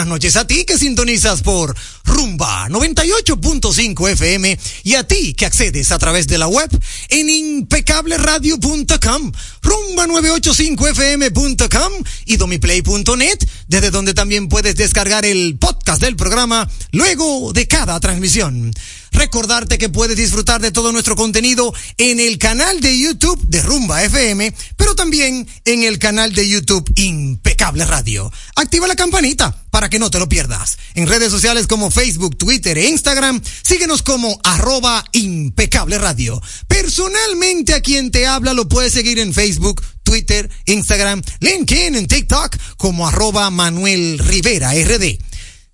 Buenas noches a ti que sintonizas por Rumba 98.5 FM y a ti que accedes a través de la web en impecableradio.com, rumba985fm.com y domiplay.net, desde donde también puedes descargar el podcast del programa luego de cada transmisión. Recordarte que puedes disfrutar de todo nuestro contenido en el canal de YouTube de Rumba FM, pero también en el canal de YouTube Impecable Radio. Activa la campanita para que no te lo pierdas. En redes sociales como Facebook, Twitter e Instagram, síguenos como arroba impecable radio. Personalmente a quien te habla lo puedes seguir en Facebook, Twitter, Instagram, LinkedIn, en TikTok como arroba Manuel Rivera RD.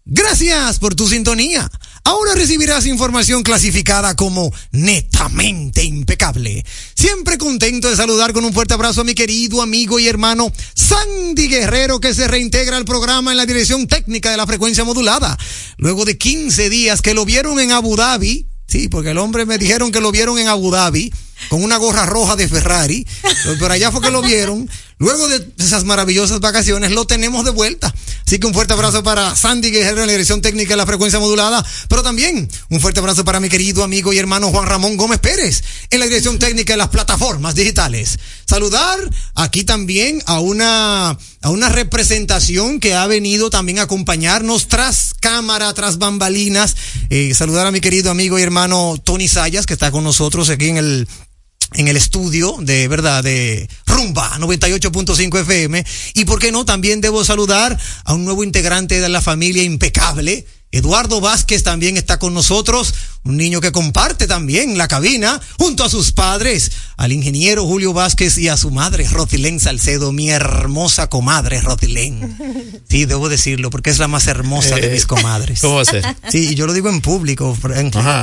Gracias por tu sintonía. Ahora recibirás información clasificada como netamente impecable. Siempre contento de saludar con un fuerte abrazo a mi querido amigo y hermano Sandy Guerrero que se reintegra al programa en la dirección técnica de la frecuencia modulada. Luego de 15 días que lo vieron en Abu Dhabi, sí, porque el hombre me dijeron que lo vieron en Abu Dhabi con una gorra roja de Ferrari, pero allá fue que lo vieron. Luego de esas maravillosas vacaciones lo tenemos de vuelta. Así que un fuerte abrazo para Sandy Guerrero en la dirección técnica de la frecuencia modulada, pero también un fuerte abrazo para mi querido amigo y hermano Juan Ramón Gómez Pérez en la dirección técnica de las plataformas digitales. Saludar aquí también a una, a una representación que ha venido también a acompañarnos tras cámara, tras bambalinas. Eh, saludar a mi querido amigo y hermano Tony Sayas que está con nosotros aquí en el en el estudio de verdad de Rumba 98.5 FM y por qué no también debo saludar a un nuevo integrante de la familia impecable. Eduardo Vázquez también está con nosotros, un niño que comparte también la cabina junto a sus padres, al ingeniero Julio Vázquez y a su madre Rotilén Salcedo, mi hermosa comadre Rotilén. Sí, debo decirlo porque es la más hermosa de Eh, mis comadres. ¿Cómo va a ser? Sí, y yo lo digo en público,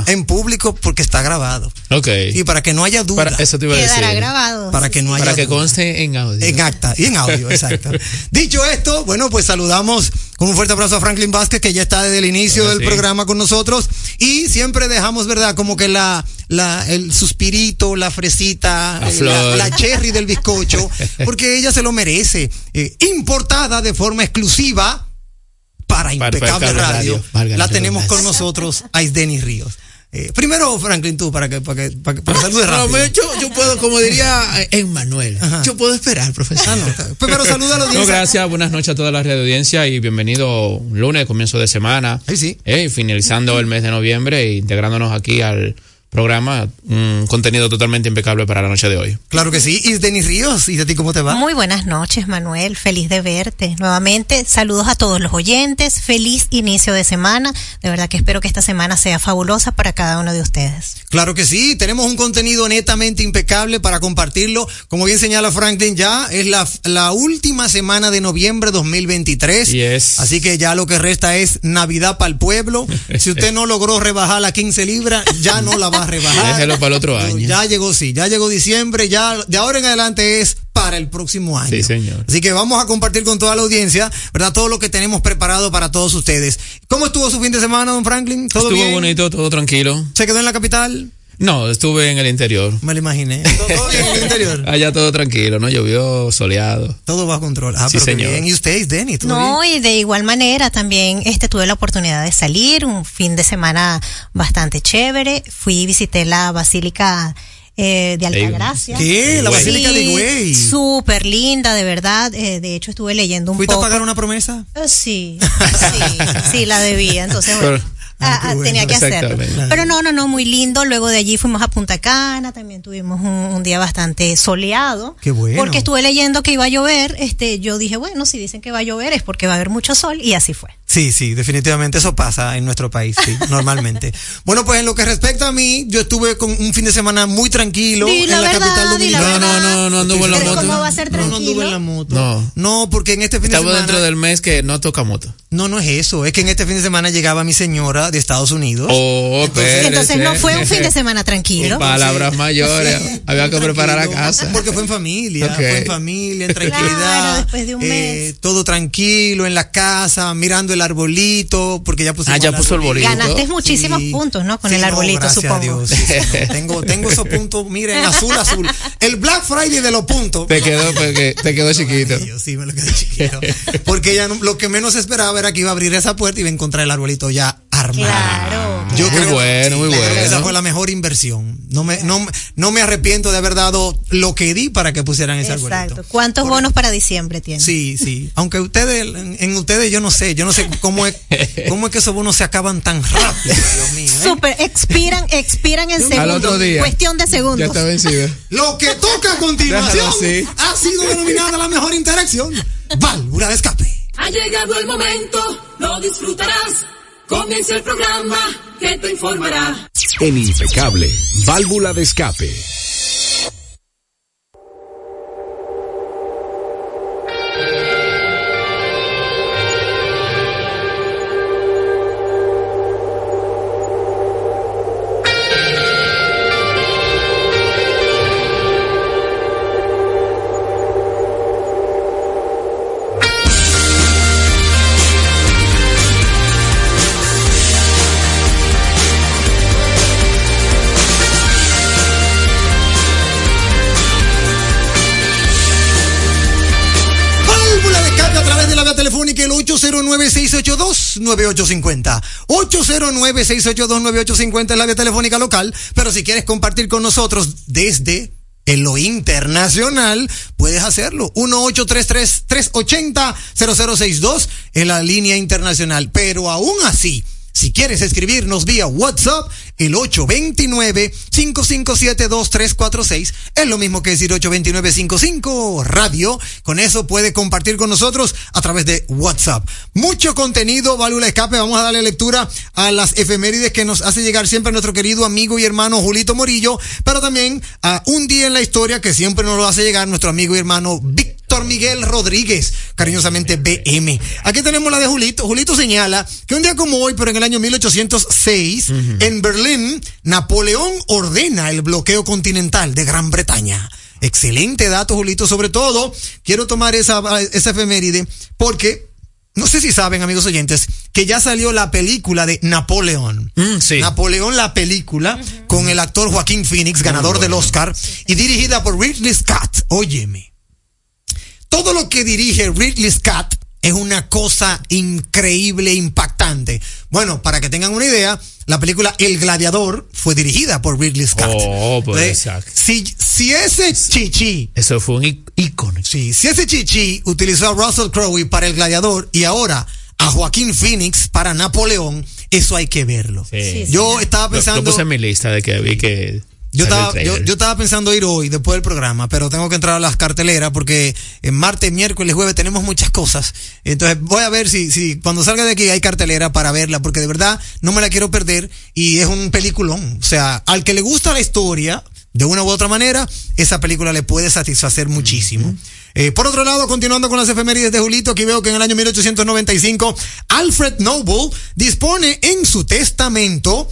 en, público porque está grabado. Ok. Y para que no haya duda, Para, eso te iba a decir. Quedará grabado. para que no haya Para que duda. conste en audio. En acta y en audio, exacto. Dicho esto, bueno, pues saludamos con un fuerte abrazo a Franklin Vázquez, que ya está desde el inicio Ahora del sí. programa con nosotros. Y siempre dejamos, ¿verdad? Como que la, la, el suspirito, la fresita, La eh, la cherry del bizcocho, porque ella se lo merece. Eh, importada de forma exclusiva para Impecable Radio. La tenemos con nosotros, a Isdenis Ríos. Eh, primero, Franklin, tú, para que, para que, para que, para saludes No, rápido. yo, yo puedo, como diría Emmanuel, Ajá. yo puedo esperar, profesor. Ah, no, está- pero saluda a la No, audiencia. gracias, buenas noches a toda la radio audiencia y bienvenido un lunes, comienzo de semana. Ahí sí. Eh, finalizando el mes de noviembre e integrándonos aquí al programa, un contenido totalmente impecable para la noche de hoy. Claro que sí. Y Denis Ríos, ¿y de ti cómo te va? Muy buenas noches, Manuel. Feliz de verte. Nuevamente, saludos a todos los oyentes. Feliz inicio de semana. De verdad que espero que esta semana sea fabulosa para cada uno de ustedes. Claro que sí. Tenemos un contenido netamente impecable para compartirlo. Como bien señala Franklin, ya es la, la última semana de noviembre 2023. Yes. Así que ya lo que resta es Navidad para el pueblo. Si usted no logró rebajar las 15 libras, ya no la va a rebajar. Déjelo para el otro año. Ya llegó, sí, ya llegó diciembre, ya de ahora en adelante es para el próximo año. Sí, señor. Así que vamos a compartir con toda la audiencia, ¿verdad? Todo lo que tenemos preparado para todos ustedes. ¿Cómo estuvo su fin de semana, don Franklin? ¿Todo Estuvo bien? bonito, todo tranquilo. ¿Se quedó en la capital? No, estuve en el interior. Me lo imaginé. ¿Todo, en el interior? Allá todo tranquilo, no llovió, soleado. Todo bajo control. Ah, Sí, pero señor. bien. ¿Y usted, Denny? ¿todo No, bien? y de igual manera también este tuve la oportunidad de salir, un fin de semana bastante chévere. Fui y visité la Basílica eh, de Altagracia. ¿Qué? La. Basílica de Güey. Súper linda, de verdad. Eh, de hecho, estuve leyendo un ¿Fuiste a poco. pagar una promesa? Eh, Sí, sí, sí, la debía. Entonces, bueno, Pero- ah, ah, bueno. tenía que hacerlo. Pero no, no, no, muy lindo. Luego de allí fuimos a Punta Cana, también tuvimos un, un día bastante soleado. Qué bueno. Porque estuve leyendo que iba a llover. Este, yo dije, bueno, si dicen que va a llover es porque va a haber mucho sol y así fue. Sí, sí, definitivamente eso pasa en nuestro país, sí, normalmente. Bueno, pues en lo que respecta a mí, yo estuve con un fin de semana muy tranquilo Di en la la, verdad, capital di la dominicana. No, no, no, no anduvo en la moto. ¿Cómo va a ser No, no tranquilo? anduve en la moto. No. No, porque en este fin de Estamos semana. dentro del mes que no toca moto. No, no es eso. Es que en este fin de semana llegaba mi señora de Estados Unidos. Oh. Entonces no fue un fin de semana tranquilo. Palabras mayores. Había que preparar la casa. Porque fue en familia, fue en familia, en Claro, tranquilidad. después de un eh, mes. todo tranquilo en la casa, mirando el arbolito, porque ya pusimos Ah, ya puso el arbolito. Ganaste muchísimos Sí. puntos, ¿no? Con Sí, el no, arbolito, a supongo. Dios, sí, señor. tengo, tengo esos puntos, miren, azul, azul. El Black Friday de los puntos. Te quedó, porque te quedó chiquito. Sí me lo quedé chiquito. Porque no- lo que menos esperaba era que iba a abrir esa puerta y iba a encontrar el arbolito ya armado. Claro. Yo Muy creo- bueno, muy bueno. Esa fue la mejor inversión. No me, no, no me arrepiento de haber dado lo que di para que pusieran ese arbolito. Exacto. ¿Cuántos bonos para diciembre tienes? Sí, sí. Aunque ustedes, en, en ustedes yo no sé, yo no sé cómo es, cómo es que esos bonos se acaban tan rápido, Dios mío. ¿eh? Super, expiran, expiran en segundos. Al otro día. Cuestión de Ya segundos. está vencido. Lo que toca a continuación ha sido denominada la mejor interacción. Válvula de escape. Ha llegado el momento, lo disfrutarás. Comienza el programa que te informará. En Impecable, válvula de escape. 809-682-9850. 809-682-9850 es la vía telefónica local, pero si quieres compartir con nosotros desde en lo internacional, puedes hacerlo. 1833-380-0062 en la línea internacional. Pero aún así, Si quieres escribirnos vía WhatsApp, el 829-557-2346. Es lo mismo que decir 829-55 radio. Con eso puede compartir con nosotros a través de WhatsApp. Mucho contenido, válvula escape. Vamos a darle lectura a las efemérides que nos hace llegar siempre nuestro querido amigo y hermano Julito Morillo, pero también a un día en la historia que siempre nos lo hace llegar nuestro amigo y hermano Víctor Miguel Rodríguez, cariñosamente BM. Aquí tenemos la de Julito. Julito señala que un día como hoy, pero en el año 1806, en Berlín, Napoleón ordena el bloqueo continental de Gran Bretaña. Excelente dato, Julito. Sobre todo, quiero tomar esa, esa efeméride porque no sé si saben, amigos oyentes, que ya salió la película de Napoleón. Mm, sí. Napoleón, la película, con el actor Joaquín Phoenix, ganador del Oscar, y dirigida por Ridley Scott. Óyeme. Todo lo que dirige Ridley Scott es una cosa increíble, impactante. Bueno, para que tengan una idea, la película El Gladiador fue dirigida por Ridley Scott. Oh, pues, exacto. Si, si ese chichi Eso fue un ícono. Sí, si ese chichi utilizó a Russell Crowe para el gladiador y ahora a Joaquín Phoenix para Napoleón, eso hay que verlo. Sí. Yo estaba Lo, pensando. lo puse en mi lista de que vi que. Yo estaba, yo, yo estaba pensando ir hoy después del programa, pero tengo que entrar a las carteleras porque en martes, miércoles, jueves tenemos muchas cosas. Entonces voy a ver si, si cuando salga de aquí hay cartelera para verla, porque de verdad no me la quiero perder y es un peliculón. O sea, al que le gusta la historia, de una u otra manera, esa película le puede satisfacer muchísimo. Eh, por otro lado, continuando con las efemérides de Julito, aquí veo que en el año 1895, Alfred Noble dispone en su testamento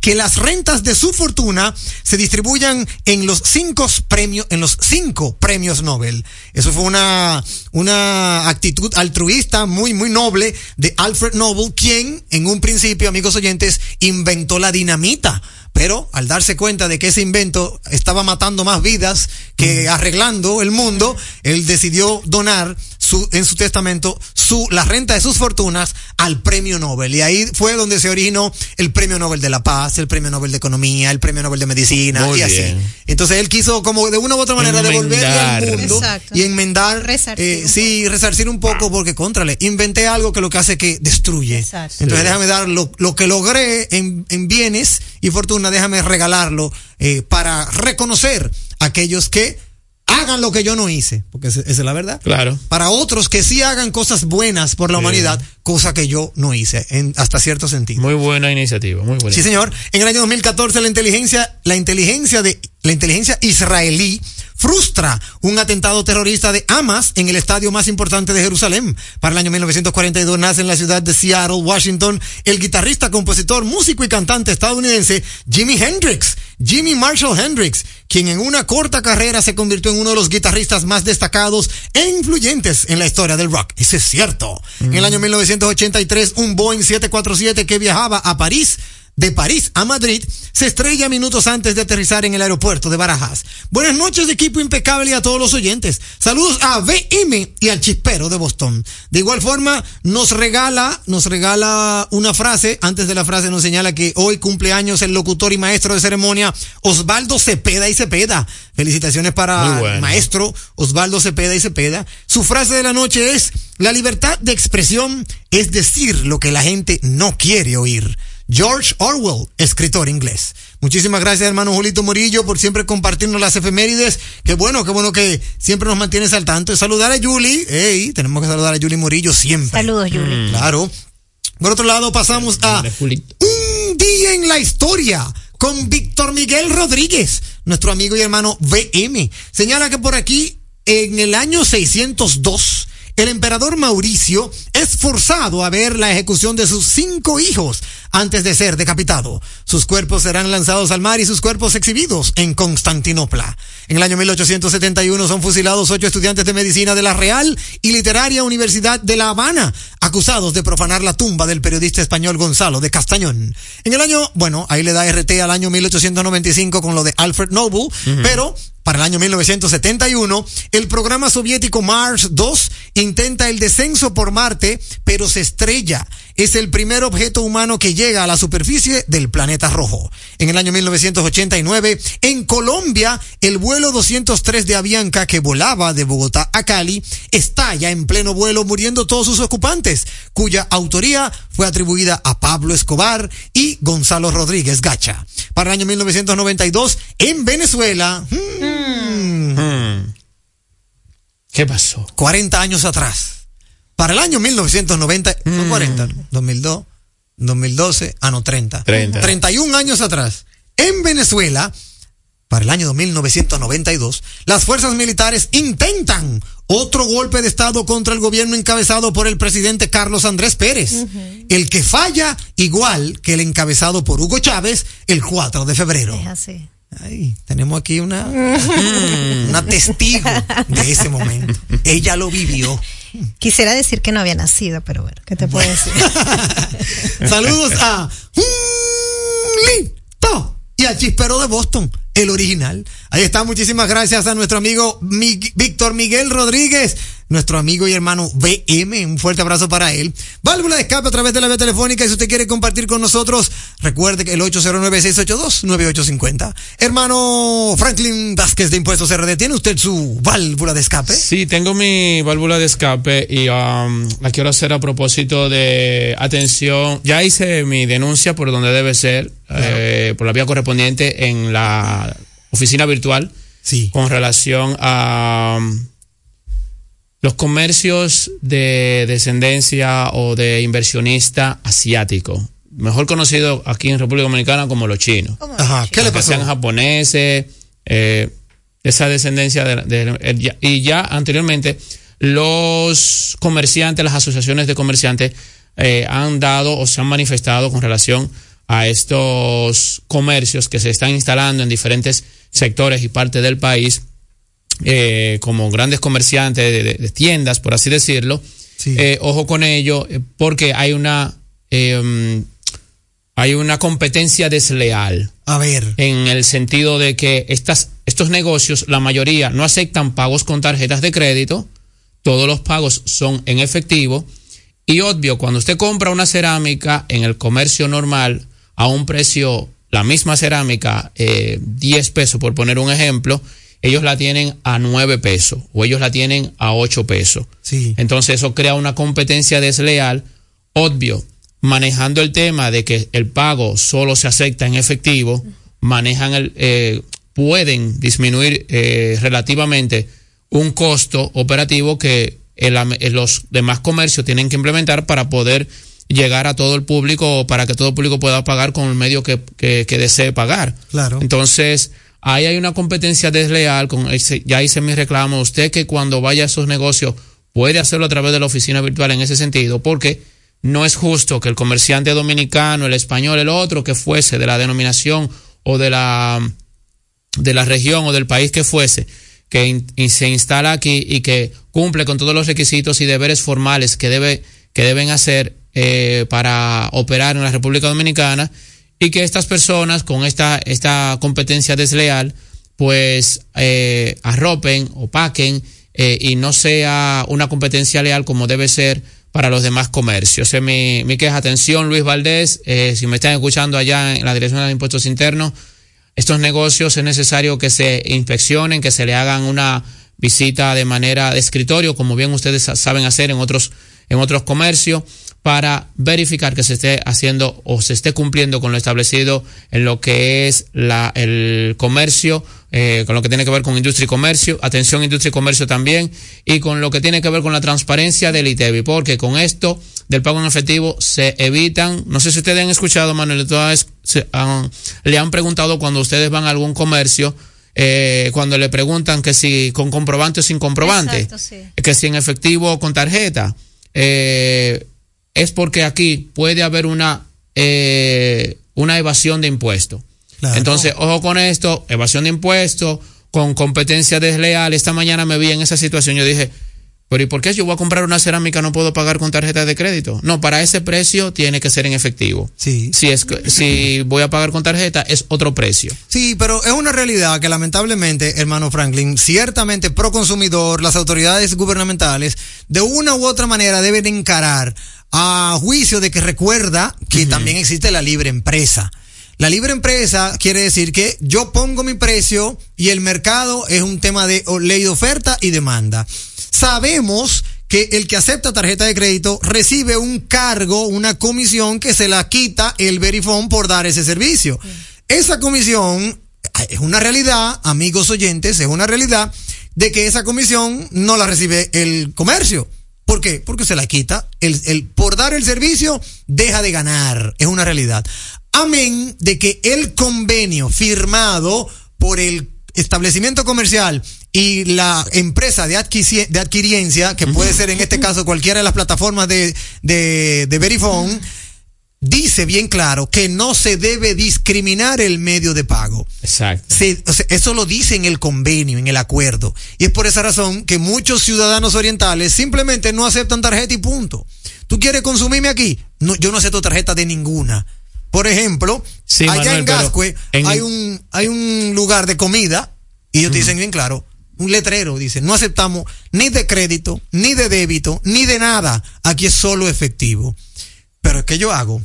que las rentas de su fortuna se distribuyan en los cinco premios, en los cinco premios Nobel. Eso fue una, una actitud altruista muy, muy noble de Alfred Nobel, quien en un principio, amigos oyentes, inventó la dinamita. Pero al darse cuenta de que ese invento estaba matando más vidas que arreglando el mundo, él decidió donar su, en su testamento su, la renta de sus fortunas al premio Nobel. Y ahí fue donde se originó el premio Nobel de la Paz, el premio Nobel de Economía, el premio Nobel de Medicina Muy y así. bien. Entonces él quiso como de una u otra manera devolverle al Enmendar. mundo Exacto. y enmendar, Resarcir eh, un sí, resarcir un poco porque contrale, inventé algo que lo que hace que destruye. Exacto. Entonces Sí. déjame dar lo, lo que logré en, en bienes y fortuna, déjame regalarlo eh, para reconocer a aquellos que hagan lo que yo no hice, porque esa es la verdad Claro. para otros que sí hagan cosas buenas por la Sí. humanidad, cosa que yo no hice, en, hasta cierto sentido. Muy buena iniciativa, muy buena. Sí, señor. En el año 2014 la inteligencia, la inteligencia de la inteligencia israelí frustra un atentado terrorista de Hamas en el estadio más importante de Jerusalén. Para el año 1942 nace en la ciudad de Seattle, Washington, el guitarrista, compositor, músico y cantante estadounidense Jimi Hendrix, Jimmy Marshall Hendrix, quien en una corta carrera se convirtió en uno de los guitarristas más destacados e influyentes en la historia del rock. Eso es cierto. En el año 1983, un Boeing 747 que viajaba a París de París a Madrid se estrella minutos antes de aterrizar en el aeropuerto de Barajas. Buenas noches, equipo impecable y a todos los oyentes. Saludos a BM y al chispero de Boston. De igual forma, nos regala, nos regala una frase. Antes de la frase nos señala que hoy cumpleaños el locutor y maestro de ceremonia Osvaldo Cepeda y Cepeda. Felicitaciones para el maestro Osvaldo Cepeda y Cepeda. Su frase de la noche es, la libertad de expresión es decir lo que la gente no quiere oír. George Orwell, escritor inglés. Muchísimas gracias, hermano Julito Morillo, por siempre compartirnos las efemérides. Qué bueno, qué bueno que siempre nos mantienes al tanto. Y saludar a Julie. Ey, tenemos que saludar a Julie Morillo siempre. Saludos, Yuli. Claro. Por otro lado, pasamos a un día en la historia con Víctor Miguel Rodríguez, nuestro amigo y hermano VM. Señala que por aquí, en el año 602, el emperador Mauricio es forzado a ver la ejecución de sus cinco hijos antes de ser decapitado. Sus cuerpos serán lanzados al mar y sus cuerpos exhibidos en Constantinopla. En el año 1871 son fusilados ocho estudiantes de medicina de la Real y Literaria Universidad de La Habana, acusados de profanar la tumba del periodista español Gonzalo de Castañón. En el año, bueno, ahí le da RT al año 1895 con lo de Alfred Noble, pero Para el año 1971, el programa soviético Mars 2 intenta el descenso por Marte, pero se estrella. Es el primer objeto humano que llega a la superficie del planeta rojo. En el año 1989, en Colombia, el vuelo 203 de Avianca que volaba de Bogotá a Cali estalla en pleno vuelo muriendo todos sus ocupantes, cuya autoría fue atribuida a Pablo Escobar y Gonzalo Rodríguez Gacha. Para el año 1992, en Venezuela, hmm, Hmm. ¿Qué pasó? 40 años atrás. Para el año 1990, no 40, 2002, 2012, ah no, 30. 30. 31 años atrás. En Venezuela, para el año 1992, las fuerzas militares intentan otro golpe de Estado contra el gobierno encabezado por el presidente Carlos Andrés Pérez, el que falla igual que el encabezado por Hugo Chávez el 4 de febrero. Es así. Ay, tenemos aquí una, una testigo de ese momento. Ella lo vivió. Quisiera decir que no había nacido, pero bueno, ¿qué te puedo decir? Saludos a Lito y al Chispero de Boston, el original. Ahí está, muchísimas gracias a nuestro amigo Mig- Víctor Miguel Rodríguez, nuestro amigo y hermano BM. Un fuerte abrazo para él. Válvula de escape a través de la vía telefónica. Y si usted quiere compartir con nosotros, recuerde que el 809-682-9850. Hermano Franklin Vázquez de Impuestos RD, ¿tiene usted su válvula de escape? Sí, tengo mi válvula de escape y um, la quiero hacer a propósito de atención. Ya hice mi denuncia por donde debe ser, eh, por la vía correspondiente en la oficina virtual Sí. con relación a um, los comercios de descendencia o de inversionista asiático, mejor conocido aquí en República Dominicana como los chinos. Ajá. ¿Qué le pasó? sean japoneses, eh, esa descendencia de, y ya anteriormente los comerciantes, las asociaciones de comerciantes eh, han dado o se han manifestado con relación a estos comercios que se están instalando en diferentes sectores y partes del país eh, como grandes comerciantes de, de- de tiendas, por así decirlo. Sí. Eh, ojo con ello, eh, porque hay una eh, hay una competencia desleal A ver. en el sentido de que estas, estos negocios, la mayoría no aceptan pagos con tarjetas de crédito, todos los pagos son en efectivo y obvio, cuando usted compra una cerámica en el comercio normal a un precio, la misma cerámica, eh, 10 pesos por poner un ejemplo, ellos la tienen a 9 pesos o ellos la tienen a 8 pesos. Sí. Entonces eso crea una competencia desleal, obvio, manejando el tema de que el pago solo se acepta en efectivo, manejan el, eh, pueden disminuir eh, relativamente un costo operativo que el eh, los demás comercios tienen que implementar para poder llegar a todo el público o para que todo el público pueda pagar con el medio que, que- que desee pagar. Claro. Entonces, ahí hay una competencia desleal, ya hice mi reclamo, usted que cuando vaya a esos negocios puede hacerlo a través de la oficina virtual en ese sentido, porque no es justo que el comerciante dominicano, el español, el otro que fuese de la denominación o de la de la región o del país que fuese, que se instala aquí y que cumple con todos los requisitos y deberes formales que, debe, que deben hacer eh, para operar en la República Dominicana y que estas personas con esta, esta competencia desleal pues eh, arropen, opaquen eh, y no sea una competencia leal como debe ser para los demás comercios. Mi, mi queja. Atención, Luis Valdés, eh, si me están escuchando allá en la Dirección de Impuestos Internos, estos negocios es necesario que se inspeccionen, que se le hagan una visita de manera de escritorio, como bien ustedes sa- saben hacer en otros, en otros comercios, para verificar que se esté haciendo o se esté cumpliendo con lo establecido en lo que es la, el comercio, eh, con lo que tiene que ver con industria y comercio, atención industria y comercio también, y con lo que tiene que ver con la transparencia del ITEBI, porque con esto del pago en efectivo se evitan, no sé si ustedes han escuchado, Manuel, todas se han- le han preguntado cuando ustedes van a algún comercio, eh, cuando le preguntan que si con comprobante o sin comprobante, Exacto, sí. que si en efectivo o con tarjeta, eh, es porque aquí puede haber una, eh, una evasión de impuestos. Claro. Entonces, ojo con esto, evasión de impuestos, con competencia desleal. Esta mañana me vi en esa situación, yo dije, Pero ¿y por qué yo voy a comprar una cerámica no puedo pagar con tarjeta de crédito? No, para ese precio tiene que ser en efectivo. Sí. Si es si voy a pagar con tarjeta es otro precio. Sí, pero es una realidad que lamentablemente, hermano Franklin, ciertamente pro consumidor, las autoridades gubernamentales, de una u otra manera deben encarar a juicio de que recuerda que también existe la libre empresa. La libre empresa quiere decir que yo pongo mi precio y el mercado es un tema de ley de oferta y demanda. Sabemos que el que acepta tarjeta de crédito recibe un cargo, una comisión que se la quita el Verifone por dar ese servicio. Esa comisión eh, es una realidad, amigos oyentes, es una realidad de que esa comisión no la recibe el comercio. ¿Por qué? Porque se la quita. El, el, por dar el servicio, deja de ganar. Es una realidad. Amén de que el convenio firmado por el establecimiento comercial y la empresa de, de adquiriencia, que puede ser en este caso cualquiera de las plataformas de, de, de Verifone, dice bien claro que no se debe discriminar el medio de pago. Exacto. Se- o sea, eso lo dice en el convenio, en el acuerdo. Y es por esa razón que muchos ciudadanos orientales simplemente no aceptan tarjeta y punto. ¿Tú quieres consumirme aquí? No, yo no acepto tarjeta de ninguna. Por ejemplo, Sí, allá Manuel, en Gascue en- hay un hay un lugar de comida y ellos te dicen bien claro, un letrero dice, no aceptamos ni de crédito, ni de débito, ni de nada. Aquí es solo efectivo. Pero ¿qué yo hago?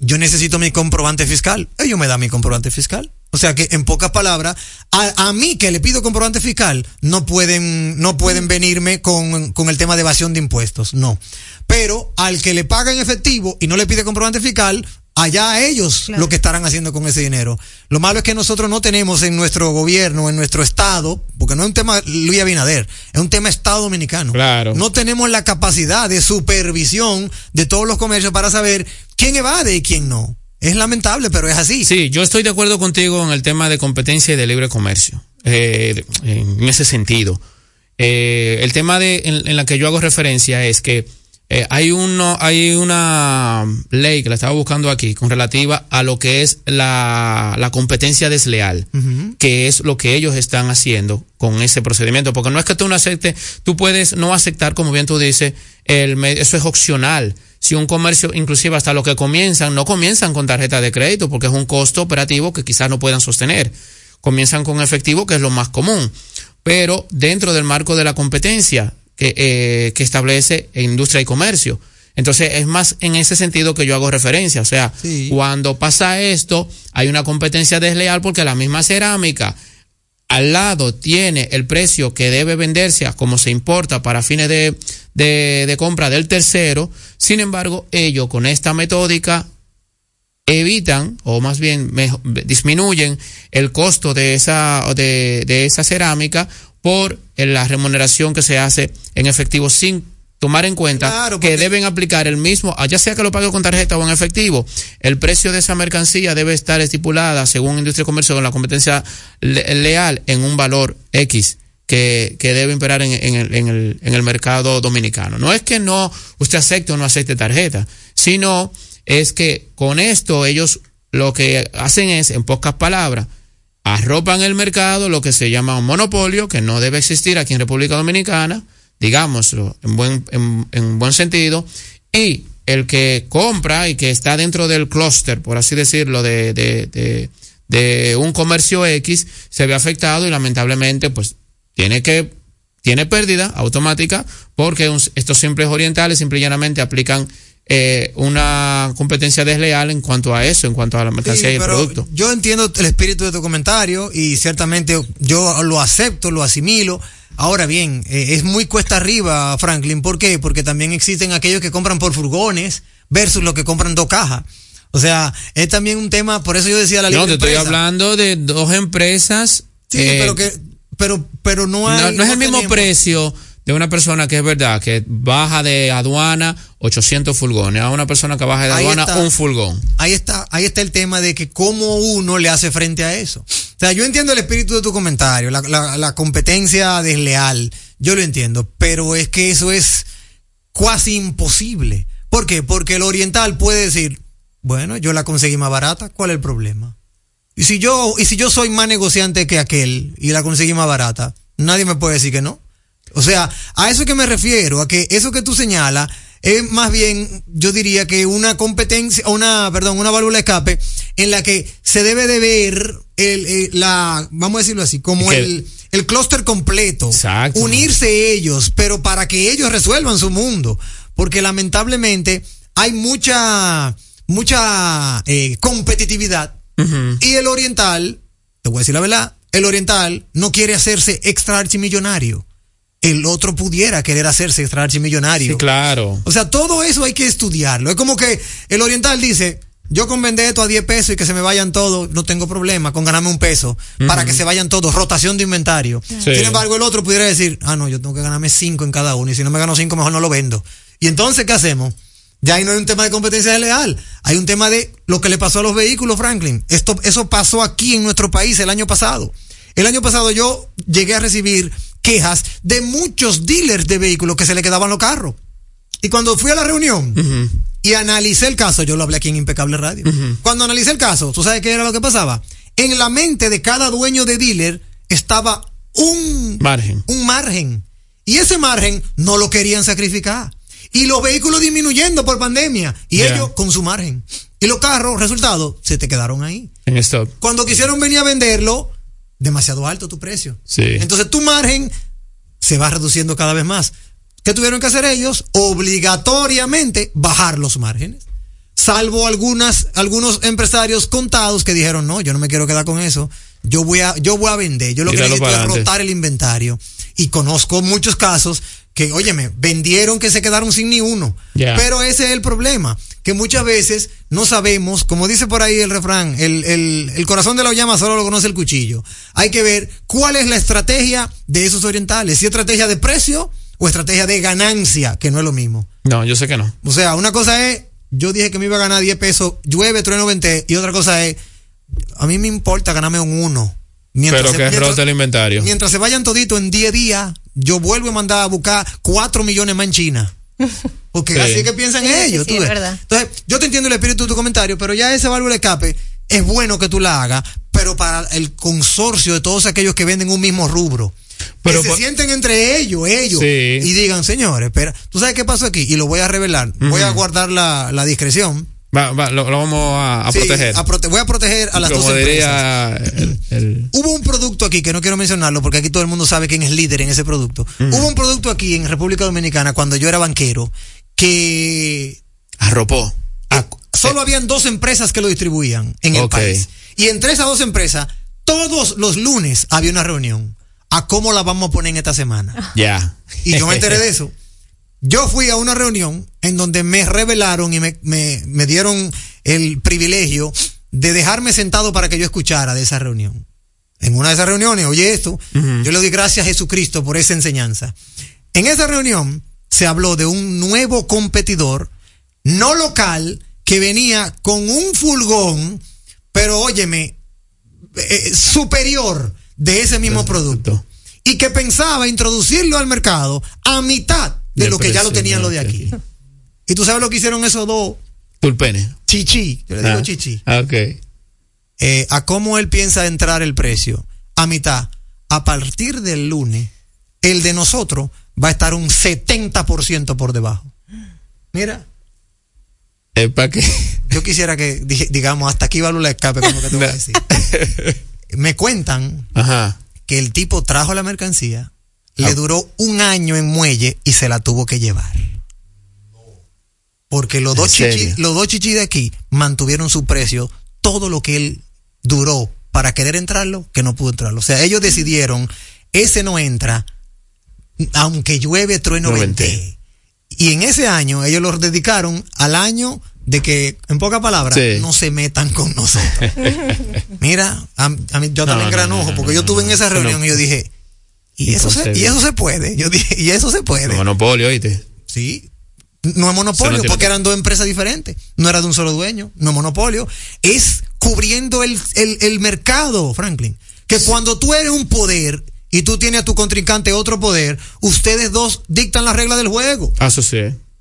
Yo necesito mi comprobante fiscal. Ellos me dan mi comprobante fiscal. O sea que, en pocas palabras, a, a mí que le pido comprobante fiscal, no pueden, no pueden venirme con, con el tema de evasión de impuestos. No. Pero al que le paga en efectivo y no le pide comprobante fiscal, allá a ellos Claro. lo que estarán haciendo con ese dinero. Lo malo es que nosotros no tenemos en nuestro gobierno, en nuestro estado, porque no es un tema Luis Abinader, es un tema Estado Dominicano. Claro. No tenemos la capacidad de supervisión de todos los comercios para saber quién evade y quién no. Es lamentable, pero es así. Sí, yo estoy de acuerdo contigo en el tema de competencia y de libre comercio, eh, en ese sentido. Eh, el tema de, en, en la que yo hago referencia es que eh, hay uno, hay una ley que la estaba buscando aquí con relativa a lo que es la, la competencia desleal, que es lo que ellos están haciendo con ese procedimiento, porque no es que tú no aceptes, tú puedes no aceptar, como bien tú dices, el, eso es opcional. Si un comercio, inclusive hasta lo que comienzan, no comienzan con tarjeta de crédito, porque es un costo operativo que quizás no puedan sostener. Comienzan con efectivo, que es lo más común. Pero dentro del marco de la competencia que, eh, que establece industria y comercio. Entonces es más en ese sentido que yo hago referencia. O sea, Sí. cuando pasa esto, hay una competencia desleal porque la misma cerámica al lado tiene el precio que debe venderse a como se importa para fines de, de, de compra del tercero. Sin embargo, ellos con esta metódica evitan o más bien disminuyen el costo de esa de, de esa cerámica por la remuneración que se hace en efectivo sin tomar en cuenta Claro, que deben aplicar el mismo, ya sea que lo pague con tarjeta o en efectivo, el precio de esa mercancía debe estar estipulada según Industria y Comercio con la competencia le- leal en un valor X que, que debe imperar en, en el, en, el, en el mercado dominicano. No es que no usted acepte o no acepte tarjeta, sino es que con esto ellos lo que hacen es, en pocas palabras, arropan el mercado, lo que se llama un monopolio, que no debe existir aquí en República Dominicana, digámoslo en buen, en, en buen sentido, y el que compra y que está dentro del clúster, por así decirlo, de, de, de, de un comercio X, se ve afectado y lamentablemente, pues, tiene que, tiene pérdida automática porque estos simples orientales simple y llanamente aplican eh, una competencia desleal en cuanto a eso, en cuanto a la mercancía Sí, y el pero producto. Yo entiendo el espíritu de tu comentario y ciertamente yo lo acepto, lo asimilo. Ahora bien, eh, es muy cuesta arriba, Franklin. ¿Por qué? Porque también existen aquellos que compran por furgones versus los que compran dos cajas. O sea, es también un tema, por eso yo decía la No, te estoy hablando de dos empresas. Sí, eh, pero que, pero, pero no no, hay. no es el mismo tenemos- precio de una persona que es verdad, que baja de aduana 800 furgones, a una persona que baja de aduana está. un furgón. ahí está, ahí está el tema de que cómo uno le hace frente a eso. O sea, yo entiendo el espíritu de tu comentario, la, la- la competencia desleal, yo lo entiendo, pero es que eso es cuasi imposible. ¿Por qué? Porque el oriental puede decir, bueno, yo la conseguí más barata, ¿cuál es el problema? Y si yo, y si yo soy más negociante que aquel y la conseguí más barata, nadie me puede decir que no. O sea, a eso es que me refiero, a que eso que tú señalas es más bien, yo diría que una competencia, una, perdón, una válvula de escape en la que se debe de ver el, el- la, vamos a decirlo así, como Que- el, el clúster completo. Exacto. Unirse ellos, pero para que ellos resuelvan su mundo. Porque lamentablemente hay mucha, mucha eh, competitividad y el oriental, te voy a decir la verdad, el oriental no quiere hacerse extra archimillonario. El otro pudiera querer hacerse extra archimillonario. Sí, claro. O sea, todo eso hay que estudiarlo. Es como que el oriental dice, yo con vender esto a 10 pesos y que se me vayan todos, no tengo problema con ganarme un peso para que se vayan todos, rotación de inventario. Sin embargo, el otro pudiera decir, ah, no, yo tengo que ganarme 5 en cada uno y si no me gano 5 mejor no lo vendo. Y entonces, ¿qué hacemos? Ya ahí no hay un tema de competencia desleal, hay un tema de lo que le pasó a los vehículos, Franklin. Esto, eso pasó aquí en nuestro país el año pasado. El año pasado yo llegué a recibir quejas de muchos dealers de vehículos que se le quedaban los carros. Y cuando fui a la reunión y analicé el caso, yo lo hablé aquí en Impecable Radio. Cuando analicé el caso, ¿tú sabes qué era lo que pasaba? En la mente de cada dueño de dealer estaba un Margen. un margen. Y ese margen no lo querían sacrificar. Y los vehículos disminuyendo por pandemia. Y ellos con su margen. Y los carros, resultado, se te quedaron ahí. En stop. Cuando quisieron venir a venderlo, demasiado alto tu precio. Sí. Entonces tu margen se va reduciendo cada vez más. ¿Qué tuvieron que hacer ellos? Obligatoriamente bajar los márgenes. Salvo algunas, algunos empresarios contados que dijeron, no, yo no me quiero quedar con eso. Yo voy a, yo voy a vender. Yo lo que Tíralo necesito es rotar el inventario. Y conozco muchos casos que, óyeme, vendieron que se quedaron sin ni uno. Pero ese es el problema, que muchas veces no sabemos, como dice por ahí el refrán, el, el, el corazón de la llama solo lo conoce el cuchillo. Hay que ver cuál es la estrategia de esos orientales, si estrategia de precio o estrategia de ganancia, que no es lo mismo. No, yo sé que no. O sea, una cosa es, yo dije que me iba a ganar 10 pesos, llueve, trueno, 20, y otra cosa es, a mí me importa ganarme un 1. Pero que rote el inventario. Mientras se vayan toditos en 10 días, yo vuelvo a mandar a buscar 4 millones más en China. Porque Sí. así que piensan Sí, ellos. sí, tú es ves. verdad. Entonces, yo te entiendo el espíritu de tu comentario, pero ya ese válvula de escape es bueno que tú la hagas, pero para el consorcio de todos aquellos que venden un mismo rubro. Pero que se sienten entre ellos, ellos, Sí. y digan, señores, espera, ¿tú sabes qué pasó aquí? Y lo voy a revelar. Voy a guardar la, la discreción. Va, va, lo, lo vamos a, a Sí, proteger. a prote- voy a proteger a las Como dos empresas. diría el, el- Hubo un producto aquí que no quiero mencionarlo porque aquí todo el mundo sabe quién es líder en ese producto. Hubo un producto aquí en República Dominicana cuando yo era banquero que arropó. Ah, solo habían dos empresas que lo distribuían en el país. Y entre esas dos empresas, todos los lunes había una reunión. ¿A cómo la vamos a poner en esta semana? Ya. Y yo me enteré de eso. Yo fui a una reunión en donde me revelaron y me, me, me dieron el privilegio de dejarme sentado para que yo escuchara de esa reunión. En una de esas reuniones, oye esto, yo le doy gracias a Jesucristo por esa enseñanza. En esa reunión se habló de un nuevo competidor no local que venía con un furgón, pero óyeme, eh, superior de ese mismo producto. Y que pensaba introducirlo al mercado a mitad de Del lo que ya lo tenían lo de aquí. Y tú sabes lo que hicieron esos dos Tulpene. chichi, yo le digo Ah, chichi, ah, ok. eh, a cómo él piensa entrar el precio a mitad. A partir del lunes, el de nosotros va a estar un 70% por debajo. Mira, Es para que. yo quisiera que, di- digamos, hasta aquí va la escape, como que te voy a decir. Me cuentan Ajá. que el tipo trajo la mercancía, le Ah. duró un año en muelle y se la tuvo que llevar. Porque los dos, ¿En chichi, los dos chichis de aquí mantuvieron su precio todo lo que él duró para querer entrarlo, que no pudo entrarlo. O sea, ellos decidieron, ese no entra, aunque llueve, trueno, No vente. vente. Y en ese año ellos los dedicaron al año de que, en pocas palabras, Sí. no se metan con nosotros. Mira, a, a mí yo No, también no, granojo, no, porque no, yo no, estuve en esa reunión no- y yo dije, y eso, se, y eso se puede. Yo dije, y eso se puede. Monopolio, oíste. Sí. No es monopolio, no porque eran dos empresas diferentes. No era de un solo dueño, no es monopolio. Es cubriendo el, el, el mercado, Franklin. Que cuando tú eres un poder y tú tienes a tu contrincante otro poder, ustedes dos dictan las reglas del juego. Ah, eso sí.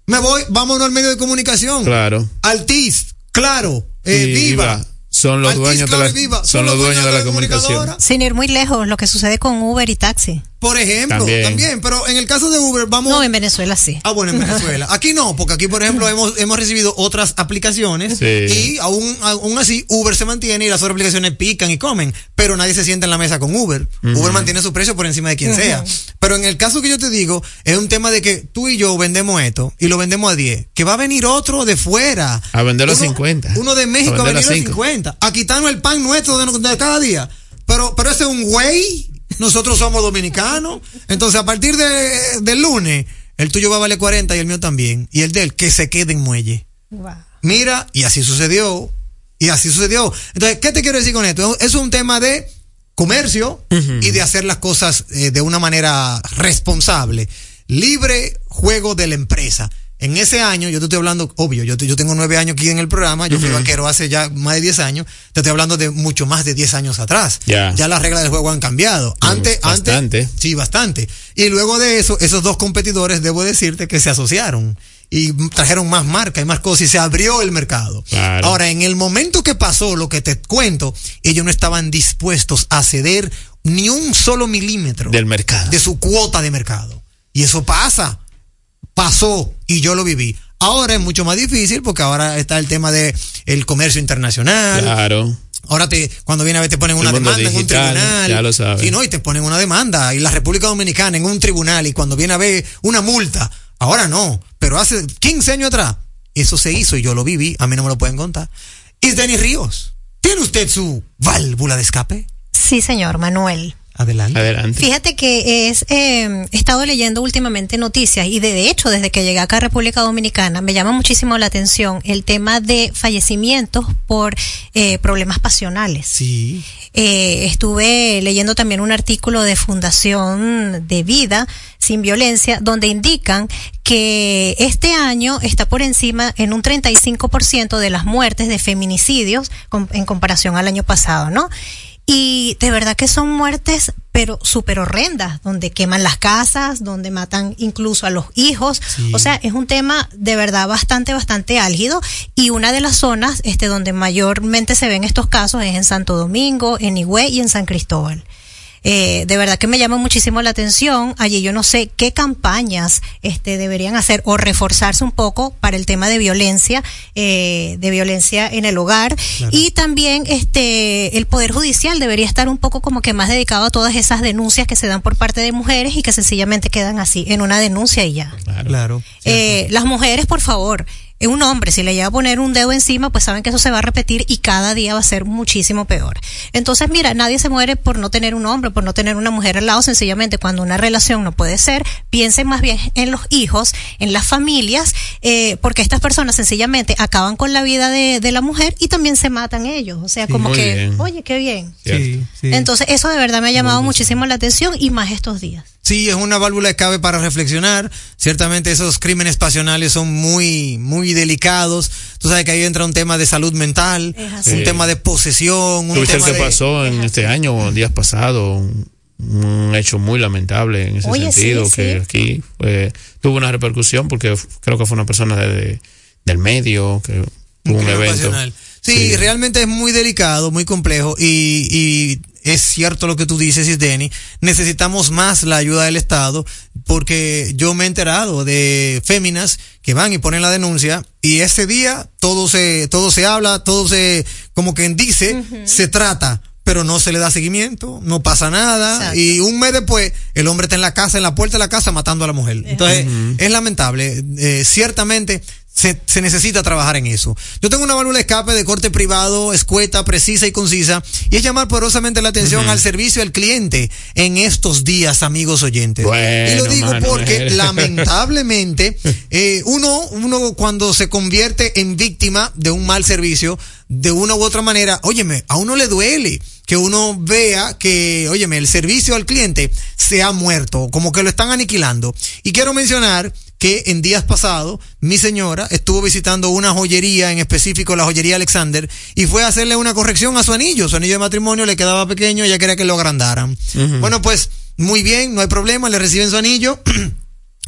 Me voy, vámonos al medio de comunicación. Claro. Altiz, claro, eh, Y viva. Viva. Son los Altiz, dueños de la, Viva son los dueños de la comunicación. Sin ir muy lejos, lo que sucede con Uber y taxi. Por ejemplo, También. también. pero en el caso de Uber, vamos. No, en Venezuela sí. Ah, bueno, en Venezuela. Aquí no, porque aquí, por ejemplo, hemos, hemos recibido otras aplicaciones Sí. y aún, aún así Uber se mantiene y las otras aplicaciones pican y comen, pero nadie se sienta en la mesa con Uber. Uber mantiene su precio por encima de quien sea. Pero en el caso que yo te digo, es un tema de que tú y yo vendemos esto y lo vendemos a 10, que va a venir otro de fuera. A venderlo a Uno- 50. Uno de México A a venderlo a venderlo a 5. 50. A quitarnos el pan nuestro de, de cada día. Pero, pero ese es un güey. Nosotros somos dominicanos. Entonces, a partir de, del lunes, el tuyo va a valer 40 y el mío también. Y el de él, que se quede en muelle. Wow. Mira, y así sucedió. Y así sucedió. Entonces, ¿qué te quiero decir con esto? Es un tema de comercio y de hacer las cosas eh, de una manera responsable. Libre juego de la empresa. En ese año, yo te estoy hablando, obvio, yo, te- yo tengo nueve años aquí en el programa, yo fui vaquero hace ya más de 10 años, te estoy hablando de mucho más de 10 años atrás. Ya. Ya las reglas del juego han cambiado. Antes, bastante. antes, sí, bastante. Y luego de eso, esos dos competidores, debo decirte que se asociaron y trajeron más marca y más cosas y se abrió el mercado. Claro. Ahora, en el momento que pasó lo que te cuento, ellos no estaban dispuestos a ceder ni un solo milímetro Del mercado. de su cuota de mercado. Y eso pasa. Pasó y yo lo viví. Ahora es mucho más difícil porque ahora está el tema de el comercio internacional. Claro. Ahora te, cuando viene a ver te ponen una demanda en un tribunal. ya lo sabes. Sí, no, y te ponen una demanda. Y la República Dominicana en un tribunal y cuando viene a ver una multa. Ahora no, pero hace 15 años atrás eso se hizo y yo lo viví. A mí no me lo pueden contar. Y Denis Ríos, ¿tiene usted su válvula de escape? Sí, señor Manuel. Adelante. Adelante. Fíjate que es, eh, he estado leyendo últimamente noticias y de, de hecho desde que llegué acá a República Dominicana me llama muchísimo la atención el tema de fallecimientos por eh, problemas pasionales. Sí. Eh, estuve leyendo también un artículo de Fundación de Vida sin Violencia donde indican que este año está por encima en un 35% de las muertes de feminicidios en comparación al año pasado, ¿no? Y de verdad que son muertes, pero súper horrendas, donde queman las casas, donde matan incluso a los hijos. Sí. O sea, es un tema de verdad bastante, bastante álgido. Y una de las zonas este, donde mayormente se ven estos casos es en Santo Domingo, en Higüey y en San Cristóbal. Eh, de verdad que me llama muchísimo la atención. Allí yo no sé qué campañas este, deberían hacer o reforzarse un poco para el tema de violencia, eh, de violencia en el hogar. Y también este, el Poder Judicial debería estar un poco como que más dedicado a todas esas denuncias que se dan por parte de mujeres y que sencillamente quedan así, en una denuncia y ya. Claro. Claro. Eh, las mujeres, por favor, un hombre, si le llega a poner un dedo encima, pues saben que eso se va a repetir y cada día va a ser muchísimo peor. Entonces, mira, nadie se muere por no tener un hombre, por no tener una mujer al lado, sencillamente cuando una relación no puede ser, piensen más bien en los hijos, en las familias, eh, porque estas personas sencillamente acaban con la vida de, de la mujer y también se matan ellos. O sea, Sí, como que, bien. oye, qué bien. Sí, sí. Entonces, eso de verdad me ha llamado muchísimo la atención y más estos días. Sí, es una válvula de escape para reflexionar. Ciertamente esos crímenes pasionales son muy, muy delicados. Tú sabes que ahí entra un tema de salud mental, Es así. un tema de posesión, un ¿Tuviste el tema que de... pasó en este año o días pasados? Un, un hecho muy lamentable en ese Oye, sentido, sí. que aquí eh, tuvo una repercusión porque creo que fue una persona de, de- del medio, que tuvo un evento. pasional. Sí, Sí. realmente es muy delicado, muy complejo y, y es cierto lo que tú dices, Isdeni. Necesitamos más la ayuda del Estado porque yo me he enterado de féminas que van y ponen la denuncia y ese día todo se, todo se habla, todo se, como quien dice, se trata. Pero no se le da seguimiento, no pasa nada. Exacto. Y un mes después, el hombre está en la casa, en la puerta de la casa, matando a la mujer. Entonces, es lamentable. Eh, ciertamente, se, se necesita trabajar en eso. Yo tengo una válvula de escape de corte privado, escueta, precisa y concisa, y es llamar poderosamente la atención al servicio al cliente en estos días, amigos oyentes. Bueno, y lo digo Manuel. porque lamentablemente eh, uno, uno cuando se convierte en víctima de un mal servicio, de una u otra manera, óyeme, a uno le duele que uno vea que, óyeme, el servicio al cliente se ha muerto, como que lo están aniquilando. Y quiero mencionar que en días pasados mi señora estuvo visitando una joyería, en específico la joyería Alexander, y fue a hacerle una corrección a su anillo. Su anillo de matrimonio le quedaba pequeño, ella quería que lo agrandaran. Bueno, pues muy bien, no hay problema, le reciben su anillo.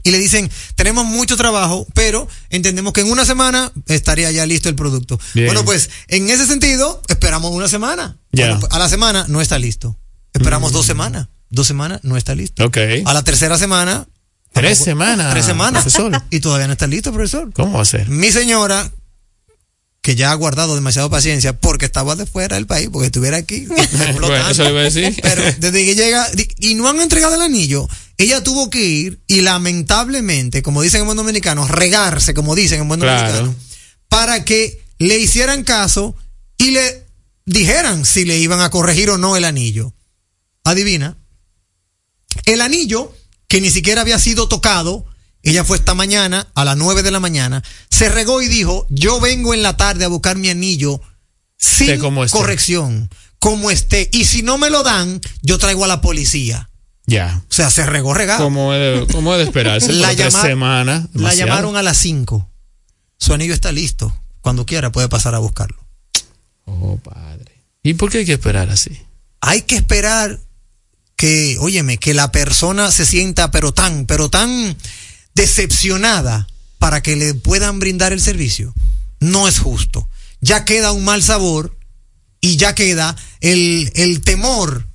Y le dicen, tenemos mucho trabajo, pero entendemos que en una semana estaría ya listo el producto. Bien. Bueno, pues en ese sentido, esperamos una semana. Bueno, a la semana no está listo. Esperamos dos semanas. dos semanas, no está listo. A la tercera semana. Tres semanas. Tres semanas. Profesor. Y todavía no está listo, profesor. ¿Cómo va a ser? Mi señora, que ya ha guardado demasiada paciencia porque estaba de fuera del país, porque estuviera aquí. explotando. Bueno, eso le iba a decir. Pero desde que llega, y no han entregado el anillo, ella tuvo que ir y lamentablemente, como dicen en buen dominicano, regarse, como dicen en buen Claro. dominicano, para que le hicieran caso y le dijeran si le iban a corregir o no el anillo. Adivina. El anillo, que ni siquiera había sido tocado, ella fue esta mañana, a las 9 de la mañana, se regó y dijo, yo vengo en la tarde a buscar mi anillo sin como esté. corrección, como esté. Y si no me lo dan, yo traigo a la policía. Ya. O sea, se regó regado. ¿Cómo es de, esperarse? La semanas. La llamaron a las 5. Su anillo está listo. Cuando quiera puede pasar a buscarlo. Oh, padre. ¿Y por qué hay que esperar así? hay que esperar que, óyeme, que la persona se sienta pero tan, pero tan decepcionada para que le puedan brindar el servicio. No es justo. Ya queda un mal sabor y ya queda el, el temor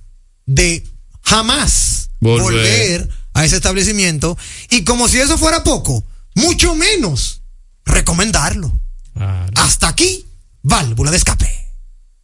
de jamás Volver. volver a ese establecimiento y como si eso fuera poco, mucho menos recomendarlo. Claro. Hasta aquí, válvula de escape.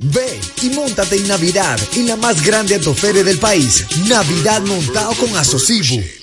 Ve y montate en Navidad en la más grande autoferia del país. Navidad montado con Asocibu.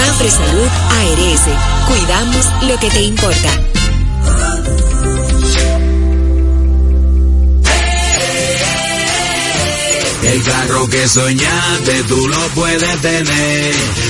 Mafre Salud ARS, cuidamos lo que te importa. El carro que soñaste tú lo puedes tener.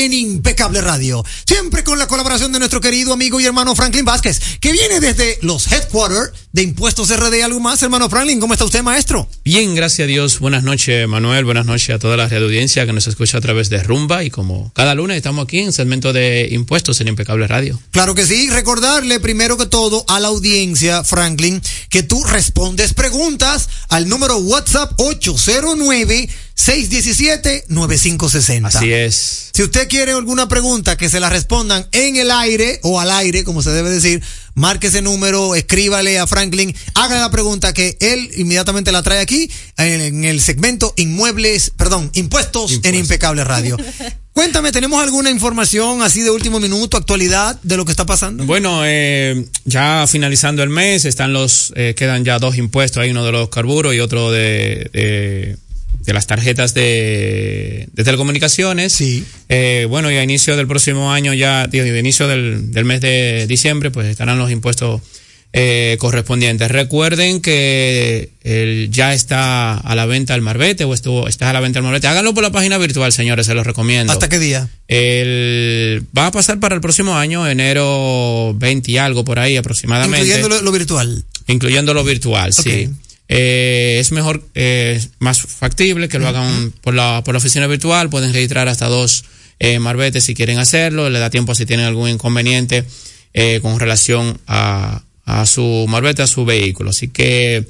en Impecable Radio. Siempre con la colaboración de nuestro querido amigo y hermano Franklin Vázquez, que viene desde los headquarters de Impuestos RD. ¿Algo más, hermano Franklin? ¿Cómo está usted, maestro? Bien, gracias a Dios. Buenas noches, Manuel. Buenas noches a toda la red audiencia que nos escucha a través de Rumba. Y como cada lunes estamos aquí en segmento de Impuestos en Impecable Radio. Claro que sí. Recordarle primero que todo a la audiencia, Franklin, que tú respondes preguntas al número WhatsApp 809 617-9560. Así es. Si usted quiere alguna pregunta que se la respondan en el aire o al aire, como se debe decir, marque ese número, escríbale a Franklin, haga la pregunta que él inmediatamente la trae aquí en, el segmento Inmuebles, perdón, impuestos, en Impecable Radio. Cuéntame, ¿tenemos alguna información así de último minuto, actualidad de lo que está pasando? Bueno, eh, ya finalizando el mes, están los, eh, quedan ya dos impuestos, hay uno de los carburos y otro de, de de las tarjetas de, de telecomunicaciones. Sí. Eh, bueno, y a inicio del próximo año, ya, de, inicio del, del, mes de diciembre, pues estarán los impuestos eh, correspondientes. Recuerden que ya está a la venta el Marbete o estuvo, está a la venta el Marbete. Háganlo por la página virtual, señores, se los recomiendo. ¿Hasta qué día? El, va a pasar para el próximo año, enero 20 y algo por ahí aproximadamente. Incluyendo lo, lo virtual. Incluyendo lo virtual, okay. sí. Eh, es mejor, eh, más factible que lo hagan por la, por la oficina virtual. Pueden registrar hasta dos eh, marbetes si quieren hacerlo. Le da tiempo si tienen algún inconveniente eh, con relación a, a su marbete, a su vehículo. Así que,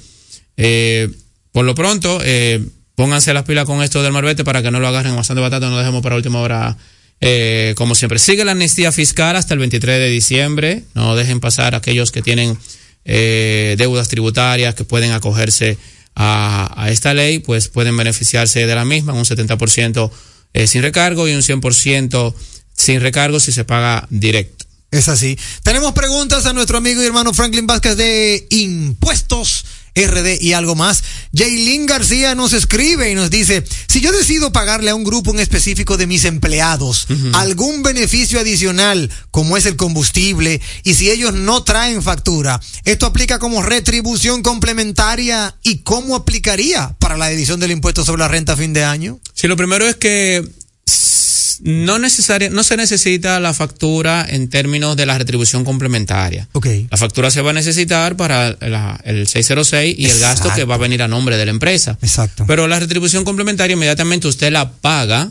eh, por lo pronto, eh, pónganse las pilas con esto del marbete para que no lo agarren bastante batata, no lo dejemos para última hora. Eh, como siempre, sigue la amnistía fiscal hasta el 23 de diciembre. No dejen pasar aquellos que tienen eh, deudas tributarias que pueden acogerse a, esta ley, pues pueden beneficiarse de la misma, un 70% eh, sin recargo y un 100% sin recargo si se paga directo. Es así. Tenemos preguntas a nuestro amigo y hermano Franklin Vázquez de impuestos. RD y algo más. Jaylin García nos escribe y nos dice, si yo decido pagarle a un grupo en específico de mis empleados uh -huh. algún beneficio adicional, como es el combustible, y si ellos no traen factura, ¿esto aplica como retribución complementaria y cómo aplicaría para la edición del impuesto sobre la renta a fin de año? Sí, lo primero es que no necesaria, no se necesita la factura en términos de la retribución complementaria. Okay. La factura se va a necesitar para la, el 606 y Exacto. el gasto que va a venir a nombre de la empresa. Exacto. Pero la retribución complementaria inmediatamente usted la paga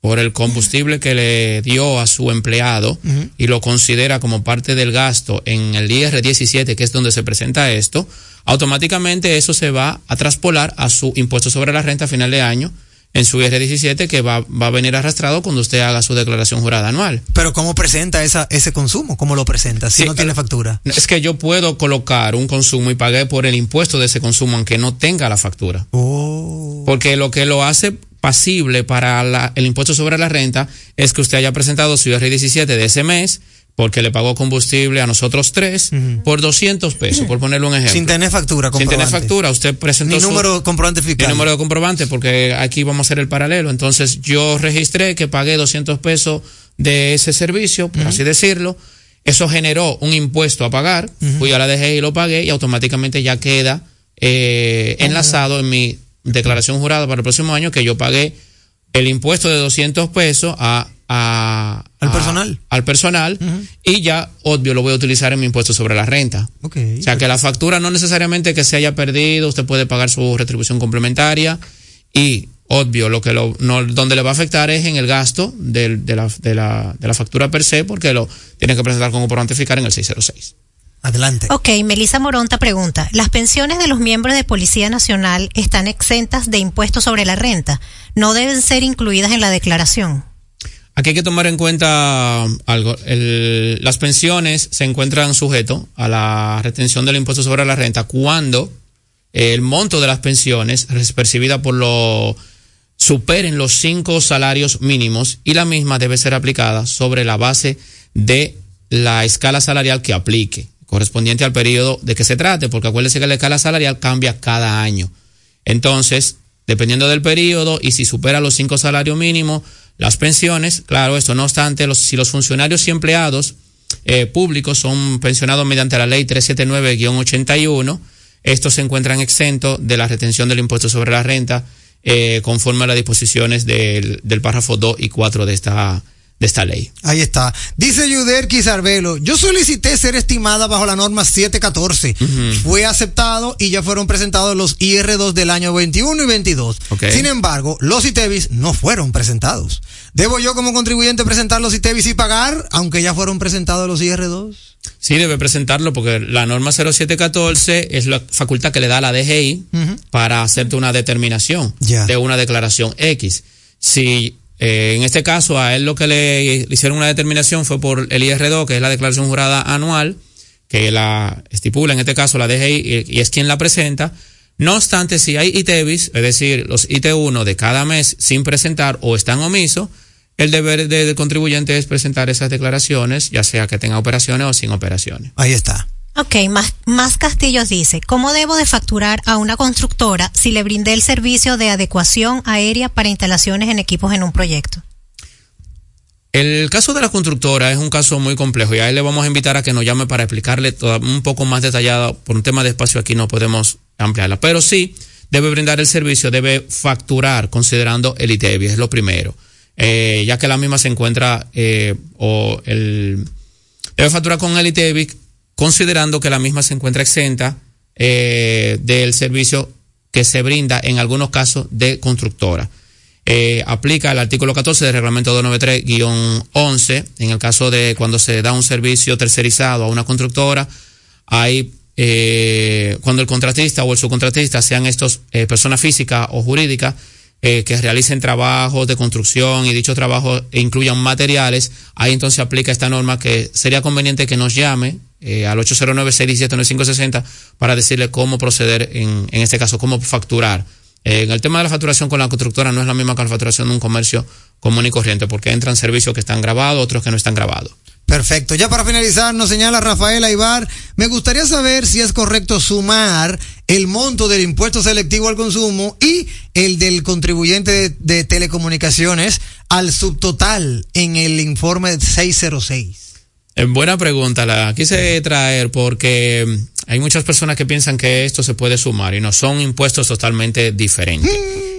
por el combustible que le dio a su empleado uh -huh. y lo considera como parte del gasto en el IR 17, que es donde se presenta esto, automáticamente eso se va a traspolar a su impuesto sobre la renta a final de año en su IR17 que va, va a venir arrastrado cuando usted haga su declaración jurada anual. Pero ¿cómo presenta esa, ese consumo? ¿Cómo lo presenta si Sí, no tiene factura? Es que yo puedo colocar un consumo y pagué por el impuesto de ese consumo aunque no tenga la factura. Oh. Porque lo que lo hace pasible para la- el impuesto sobre la renta es que usted haya presentado su IR17 de ese mes porque le pagó combustible a nosotros tres por 200 pesos, por ponerle un ejemplo. Sin tener factura, Sin tener comprobante. factura, usted presentó su- número de comprobante fiscal. número de comprobante, porque aquí vamos a hacer el paralelo. Entonces, yo registré que pagué 200 pesos de ese servicio, por así decirlo. Eso generó un impuesto a pagar. Fui a la DGI y lo pagué y automáticamente ya queda eh, enlazado en mi declaración jurada para el próximo año que yo pagué el impuesto de 200 pesos a, a- Al a- personal. al personal y ya obvio lo voy a utilizar en mi impuesto sobre la renta. O sea que la factura no necesariamente que se haya perdido, usted puede pagar su retribución complementaria y obvio lo que lo, no, donde le va a afectar es en el gasto de, la, de, la, de la factura per se porque lo tiene que presentar con comprobante fiscal en el 606. Adelante. Ok, Melissa Moronta pregunta, ¿las pensiones de los miembros de Policía Nacional están exentas de impuestos sobre la renta? ¿No deben ser incluidas en la declaración? Aquí hay que tomar en cuenta algo. Las pensiones se encuentran sujetos a la retención del impuesto sobre la renta cuando el monto de las pensiones es percibida por lo superen los cinco salarios mínimos y la misma debe ser aplicada sobre la base de la escala salarial que aplique, correspondiente al periodo de que se trate, porque acuérdese que la escala salarial cambia cada año. Entonces, dependiendo del periodo y si supera los cinco salarios mínimos, las pensiones, claro, esto no obstante, si los funcionarios y empleados eh, públicos son pensionados mediante la ley 379-81, estos se encuentran exentos de la retención del impuesto sobre la renta eh, conforme a las disposiciones del, del párrafo 2 y 4 de esta, de esta ley. Ahí está. Dice Yuder Quizarbelo, yo solicité ser estimada bajo la norma 714. Fue aceptado y ya fueron presentados los IR2 del año 21 y 22. Ok. Sin embargo, los ITEVIS no fueron presentados. ¿Debo yo como contribuyente presentar los ITEVIS y pagar, aunque ya fueron presentados los IR2? Sí, debe presentarlo porque la norma 0714 es la facultad que le da a la DGI para hacerte una determinación de una declaración X. Si eh, en este caso a él lo que le, hicieron una determinación fue por el IR2, que es la declaración jurada anual, que la estipula en este caso la DGI y, y es quien la presenta. No obstante, si hay ITEVIS, es decir, los IT1 de cada mes sin presentar o están omisos, el deber de- del contribuyente es presentar esas declaraciones, ya sea que tenga operaciones o sin operaciones. Ahí está. Ok, más, más Castillos dice, ¿cómo debo de facturar a una constructora si le brindé el servicio de adecuación aérea para instalaciones en equipos en un proyecto? El caso de la constructora es un caso muy complejo y a él le vamos a invitar a que nos llame para explicarle un poco más detallado. Por un tema de espacio aquí no podemos ampliarla, pero sí debe brindar el servicio, debe facturar considerando el ITEVI, es lo primero. Eh, ya que la misma se encuentra eh, o el debe facturar con el ITEVI considerando que la misma se encuentra exenta eh, del servicio que se brinda en algunos casos de constructora. Eh, aplica el artículo 14 del reglamento 293-11 en el caso de cuando se da un servicio tercerizado a una constructora hay eh, cuando el contratista o el subcontratista sean estos eh, personas físicas o jurídicas eh, que realicen trabajos de construcción y dichos trabajos incluyan materiales, ahí entonces aplica esta norma que sería conveniente que nos llame eh, al 809-617-9560 para decirle cómo proceder en, en este caso, cómo facturar. Eh, en el tema de la facturación con la constructora no es la misma que la facturación de un comercio común y corriente, porque entran servicios que están grabados, otros que no están grabados. Perfecto. Ya para finalizar, nos señala Rafael Aibar, me gustaría saber si es correcto sumar el monto del impuesto selectivo al consumo y el del contribuyente de, de telecomunicaciones al subtotal en el informe 606. Eh, buena pregunta, la quise traer porque mm, hay muchas personas que piensan que esto se puede sumar y no son impuestos totalmente diferentes.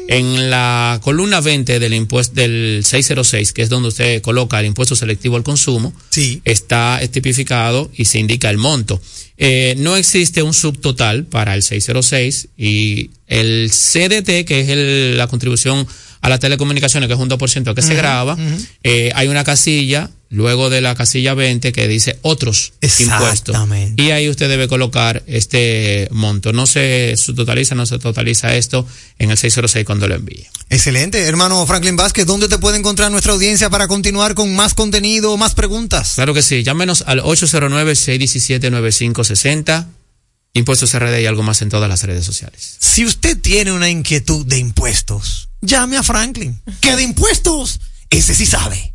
En la columna 20 del impuesto del 606, que es donde usted coloca el impuesto selectivo al consumo, Sí. está tipificado y se indica el monto. Eh, no existe un subtotal para el 606 y el CDT, que es el- la contribución a las telecomunicaciones, que es un 2% que se graba, eh, hay una casilla luego de la casilla 20 que dice otros impuestos. Y ahí usted debe colocar este monto. No se totaliza, no se totaliza esto en el 606 cuando lo envíe. Excelente. Hermano Franklin Vázquez, ¿dónde te puede encontrar nuestra audiencia para continuar con más contenido, más preguntas? Claro que sí. Llámenos al 809-617-9560. Impuestos RD y algo más en todas las redes sociales. Si usted tiene una inquietud de impuestos, llame a Franklin. ¿Qué de impuestos? Ese sí sabe.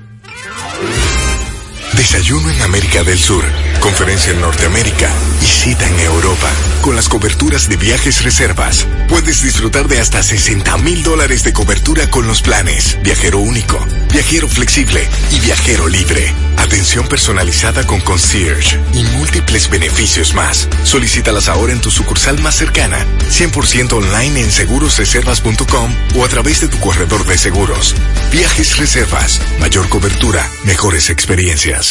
Desayuno en América del Sur, conferencia en Norteamérica y cita en Europa. Con las coberturas de viajes reservas, puedes disfrutar de hasta 60 mil dólares de cobertura con los planes Viajero Único, Viajero Flexible y Viajero Libre. Atención personalizada con concierge y múltiples beneficios más. Solicítalas ahora en tu sucursal más cercana, 100% online en segurosreservas.com o a través de tu corredor de seguros. Viajes Reservas, mayor cobertura, mejores experiencias.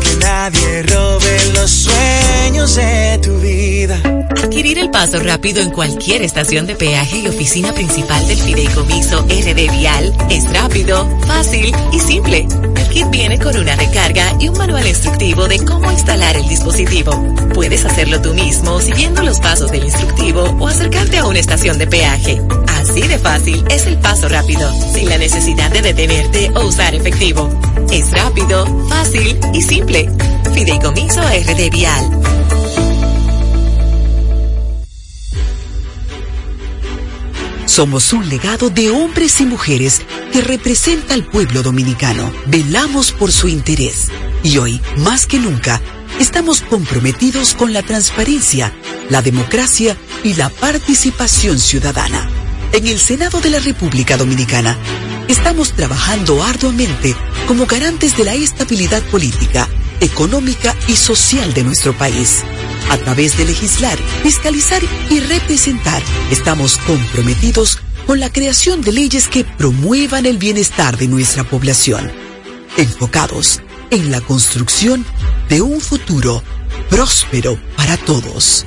Que nadie robe los sueños de tu vida. Adquirir el paso rápido en cualquier estación de peaje y oficina principal del Fideicomiso RD Vial es rápido, fácil y simple. El kit viene con una recarga y un manual instructivo de cómo instalar el dispositivo. Puedes hacerlo tú mismo siguiendo los pasos del instructivo o acercarte a una estación de peaje. Así de fácil es el paso rápido, sin la necesidad de detenerte o usar efectivo. Es rápido, fácil y simple. Fideicomiso RD Vial. Somos un legado de hombres y mujeres que representa al pueblo dominicano. Velamos por su interés y hoy, más que nunca, estamos comprometidos con la transparencia, la democracia y la participación ciudadana. En el Senado de la República Dominicana, estamos trabajando arduamente como garantes de la estabilidad política, económica y social de nuestro país. A través de legislar, fiscalizar y representar, estamos comprometidos con la creación de leyes que promuevan el bienestar de nuestra población, enfocados en la construcción de un futuro próspero para todos.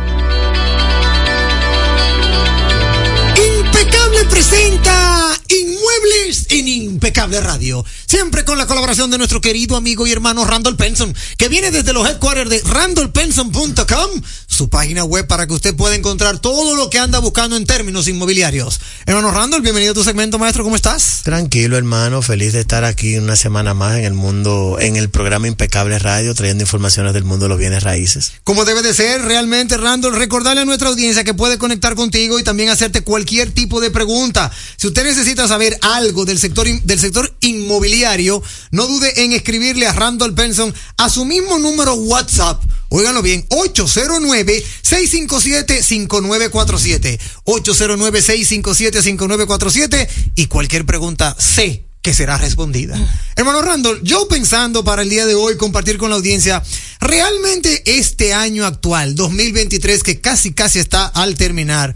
En Impecable Radio. Siempre con la colaboración de nuestro querido amigo y hermano Randall Penson, que viene desde los headquarters de randallpenson.com, su página web para que usted pueda encontrar todo lo que anda buscando en términos inmobiliarios. Hermano Randall, bienvenido a tu segmento, maestro, ¿cómo estás? Tranquilo, hermano, feliz de estar aquí una semana más en el mundo, en el programa Impecable Radio, trayendo informaciones del mundo de los bienes raíces. Como debe de ser, realmente, Randall, recordarle a nuestra audiencia que puede conectar contigo y también hacerte cualquier tipo de pregunta. Si usted necesita saber algo del sector, del sector inmobiliario, no dude en escribirle a Randall Benson a su mismo número WhatsApp. Óiganlo bien, 809-657-5947. 809-657-5947 y cualquier pregunta sé que será respondida. Hermano Randall, yo pensando para el día de hoy compartir con la audiencia, realmente este año actual, 2023, que casi casi está al terminar,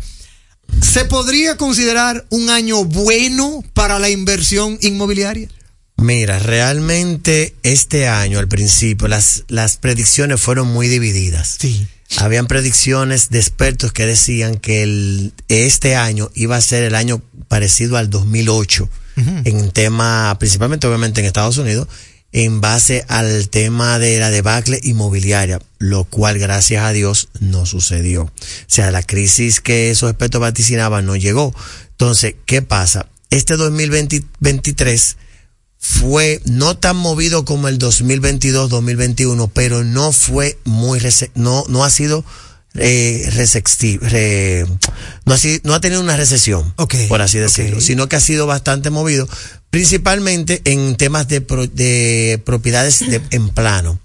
¿se podría considerar un año bueno para la inversión inmobiliaria? Mira, realmente este año al principio las, las predicciones fueron muy divididas. Sí. Habían predicciones de expertos que decían que el, este año iba a ser el año parecido al 2008 en tema, principalmente obviamente en Estados Unidos, en base al tema de la debacle inmobiliaria, lo cual gracias a Dios no sucedió. O sea, la crisis que esos expertos vaticinaban no llegó. Entonces, ¿qué pasa? Este 2023 fue no tan movido como el 2022-2021, pero no fue muy, no, no ha sido eh, re, no, ha, no ha tenido una recesión, por así decirlo, sino que ha sido bastante movido principalmente en temas de, de propiedades en plano.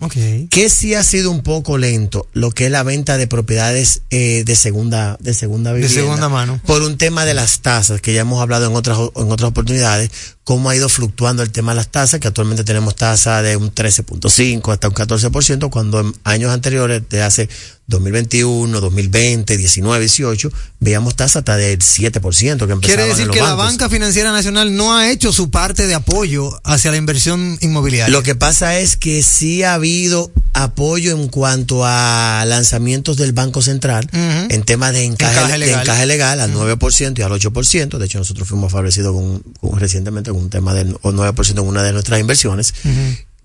Que sí ha sido un poco lento lo que es la venta de propiedades eh, de segunda de segunda vivienda. De segunda mano. Por un tema de las tasas que ya hemos hablado en otras en otras oportunidades, cómo ha ido fluctuando el tema de las tasas, que actualmente tenemos tasa de un 13.5 hasta un 14%, cuando en años anteriores, de hace 2021, 2020, 19, 18, veíamos tasas hasta del 7% que Quiere decir que la banca financiera nacional no ha hecho su parte de apoyo hacia la inversión inmobiliaria. Lo que pasa es que sí ha habido apoyo en cuanto a lanzamientos del Banco Central en temas de encaje, legal. al 9% y al 8%. De hecho, nosotros fuimos favorecidos con, recientemente con un tema del 9% en una de nuestras inversiones.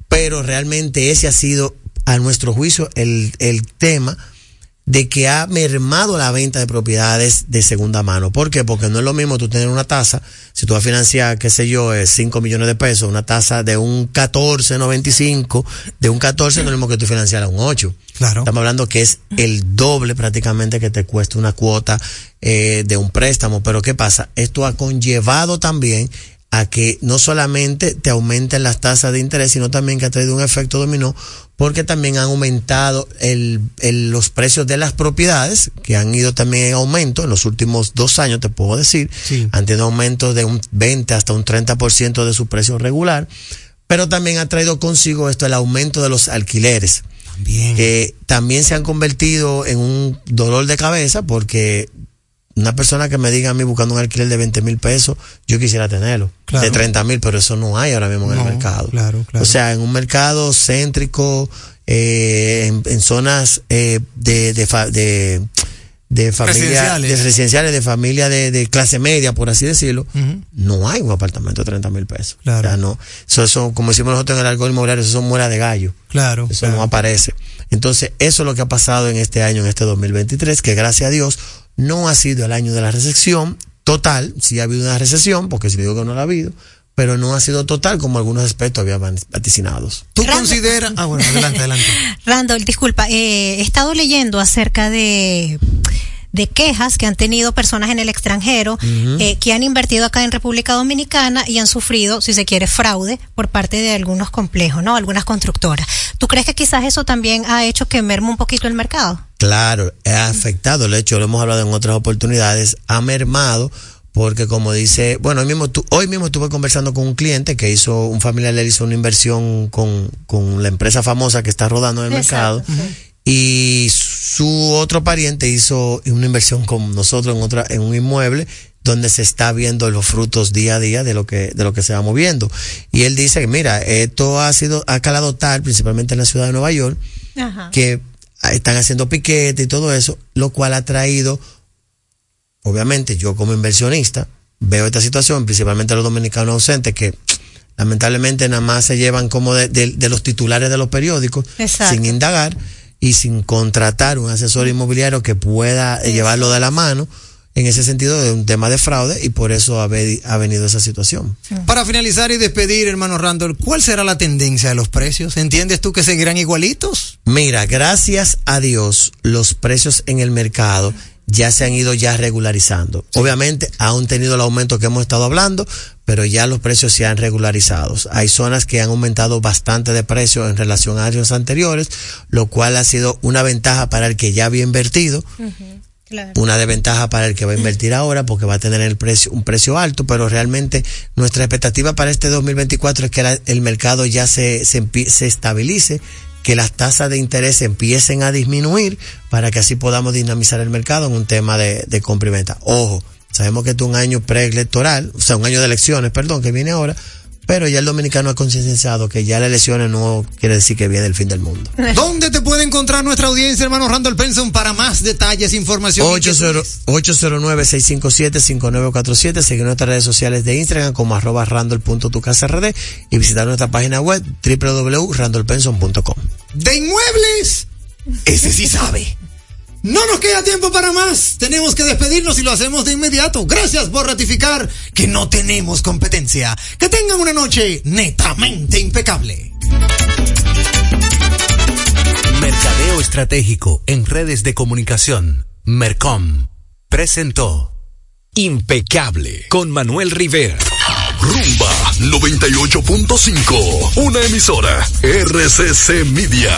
Pero realmente ese ha sido, a nuestro juicio, el, el tema de que ha mermado la venta de propiedades de segunda mano. ¿Por qué? Porque no es lo mismo tú tener una tasa, si tú vas a financiar, qué sé yo, 5 millones de pesos, una tasa de un 14.95, de un 14 no es lo mismo que tú financiar a un 8. Claro. Estamos hablando que es el doble prácticamente que te cuesta una cuota eh, de un préstamo. Pero ¿qué pasa? Esto ha conllevado también a que no solamente te aumenten las tasas de interés, sino también que ha traído un efecto dominó porque también han aumentado el, los precios de las propiedades, que han ido también en aumento en los últimos dos años, te puedo decir, han tenido aumento de un 20 hasta un 30% de su precio regular, pero también ha traído consigo esto el aumento de los alquileres. También. Que también se han convertido en un dolor de cabeza porque una persona que me diga a mí buscando un alquiler de 20 mil pesos, yo quisiera tenerlo. De 30 mil, pero eso no hay ahora mismo en el mercado. Claro, claro. O sea, en un mercado céntrico, eh, en, zonas eh, de, de, de, de familia, de residenciales, de familia de, clase media, por así decirlo, no hay un apartamento de 30 mil pesos. Claro. O sea, no. Eso, eso, como decimos nosotros en el alcohol inmobiliario, eso son muelas de gallo. Claro. Eso no aparece. Entonces, eso es lo que ha pasado en este año, en este 2023, que gracias a Dios no ha sido el año de la recesión total, sí ha habido una recesión, porque si digo que no la ha habido, pero no ha sido total como algunos aspectos habían vaticinados. ¿Tú consideras? Ah, bueno, adelante, adelante. Randall, disculpa, eh, he estado leyendo acerca de de quejas que han tenido personas en el extranjero eh, que han invertido acá en República Dominicana y han sufrido, si se quiere, fraude por parte de algunos complejos, ¿no? Algunas constructoras. ¿Tú crees que quizás eso también ha hecho que merme un poquito el mercado? Claro, ha afectado, de hecho lo hemos hablado en otras oportunidades, ha mermado porque como dice, bueno, hoy mismo, hoy mismo estuve conversando con un cliente que hizo, un familiar le hizo una inversión con, con la empresa famosa que está rodando en el mercado y su otro pariente hizo una inversión con nosotros en otra, en un inmueble donde se está viendo los frutos día a día de lo que, de lo que se va moviendo. Y él dice que mira, esto ha sido, ha calado tal, principalmente en la ciudad de Nueva York, que están haciendo piquete y todo eso, lo cual ha traído, obviamente yo como inversionista, veo esta situación, principalmente los dominicanos ausentes que lamentablemente nada más se llevan como de, los titulares de los periódicos sin indagar y sin contratar un asesor inmobiliario que pueda llevarlo de la mano en ese sentido de un tema de fraude y por eso ha, venido esa situación. Para finalizar y despedir, hermano Randall, ¿cuál será la tendencia de los precios? ¿Entiendes tú que seguirán igualitos? Mira, gracias a Dios, los precios en el mercado ya se han ido ya regularizando. Obviamente, aún tenido el aumento que hemos estado hablando, pero ya los precios se han regularizado. Hay zonas que han aumentado bastante de precio en relación a años anteriores, lo cual ha sido una ventaja para el que ya había invertido. Una desventaja para el que va a invertir ahora porque va a tener el precio, un precio alto, pero realmente nuestra expectativa para este 2024 es que el mercado ya se, se, estabilice, que las tasas de interés empiecen a disminuir para que así podamos dinamizar el mercado en un tema de, de compra y venta. Ojo, sabemos que es un año preelectoral, o sea, un año de elecciones, perdón, que viene ahora, pero ya el dominicano ha concienciado que ya las lesiones no quiere decir que viene el fin del mundo. ¿Dónde te puede encontrar nuestra audiencia, hermano Randall Penson, para más detalles, información? 809-657-5947. Seguir nuestras redes sociales de Instagram como arroba randall.tucasrd y visitar nuestra página web www.randallpenson.com. De inmuebles, ese sí sabe. No nos queda tiempo para más. Tenemos que despedirnos y lo hacemos de inmediato. Gracias por ratificar que no tenemos competencia. Que tengan una noche netamente impecable. Mercadeo Estratégico en redes de comunicación. Mercom presentó Impecable con Manuel Rivera. Rumba 98.5. Una emisora. RCC Media.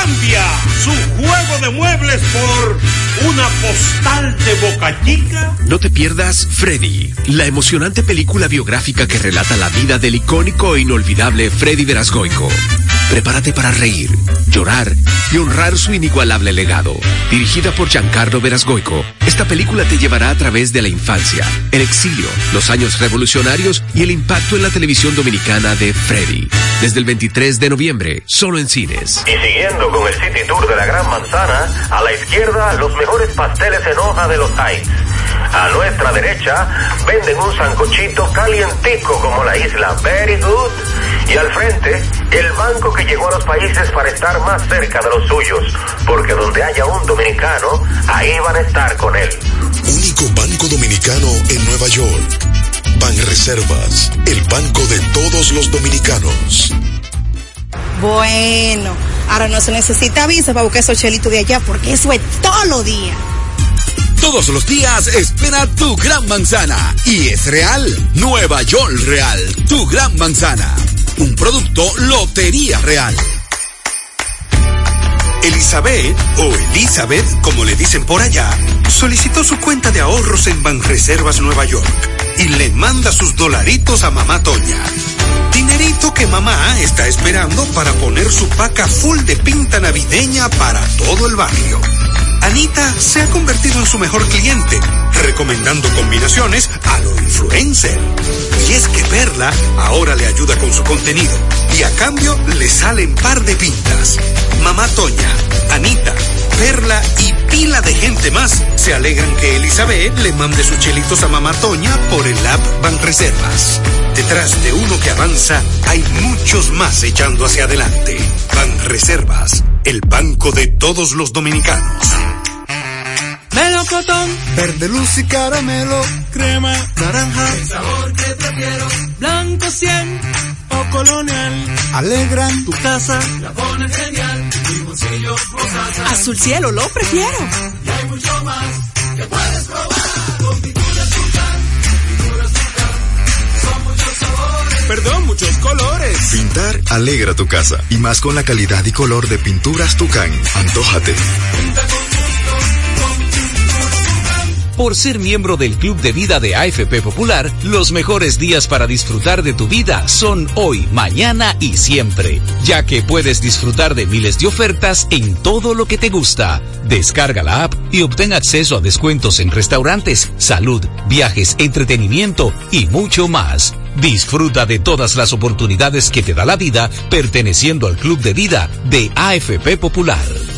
Cambia su juego de muebles por una postal de boca chica. No te pierdas Freddy, la emocionante película biográfica que relata la vida del icónico e inolvidable Freddy Verasgoico. Prepárate para reír, llorar y honrar su inigualable legado. Dirigida por Giancarlo Verasgoico, esta película te llevará a través de la infancia, el exilio, los años revolucionarios y el impacto en la televisión dominicana de Freddy. Desde el 23 de noviembre, solo en cines. Y siguiendo con el City Tour de la Gran Manzana, a la izquierda los mejores pasteles en hoja de los Heights. A nuestra derecha venden un sancochito calientico como la isla Very Good. Y al frente, el banco que llegó a los países para estar más cerca de los suyos. Porque donde haya un dominicano, ahí van a estar con él. Único banco dominicano en Nueva York. Ban Reservas, el banco de todos los dominicanos. Bueno, ahora no se necesita visa para buscar esos chelitos de allá porque eso es todo lo día. Todos los días espera tu gran manzana. Y es real. Nueva York Real. Tu gran manzana. Un producto Lotería Real. Elizabeth, o Elizabeth, como le dicen por allá, solicitó su cuenta de ahorros en Banreservas Nueva York y le manda sus dolaritos a mamá Toña. Dinerito que mamá está esperando para poner su paca full de pinta navideña para todo el barrio. Anita se ha convertido en su mejor cliente, recomendando combinaciones a lo influencer. Y es que Perla ahora le ayuda con su contenido y a cambio le salen par de pintas. Mamá Toña, Anita, Perla y pila de gente más se alegran que Elizabeth le mande sus chelitos a Mamá Toña por el app Banreservas. Detrás de uno que avanza hay muchos más echando hacia adelante. Banreservas, el banco de todos los dominicanos. Melocotón, verde luz y caramelo, crema, naranja, el sabor que prefiero, blanco 100 o colonial, alegran. Tu casa, la ponen genial, mi bolsillo rosa, azul cielo lo prefiero, y hay mucho más que puedes probar, perdón, muchos colores. Pintar alegra tu casa, y más con la calidad y color de pinturas Tucán, antójate. Pinta con por ser miembro del Club de Vida de AFP Popular, los mejores días para disfrutar de tu vida son hoy, mañana y siempre, ya que puedes disfrutar de miles de ofertas en todo lo que te gusta. Descarga la app y obtén acceso a descuentos en restaurantes, salud, viajes, entretenimiento y mucho más. Disfruta de todas las oportunidades que te da la vida perteneciendo al Club de Vida de AFP Popular.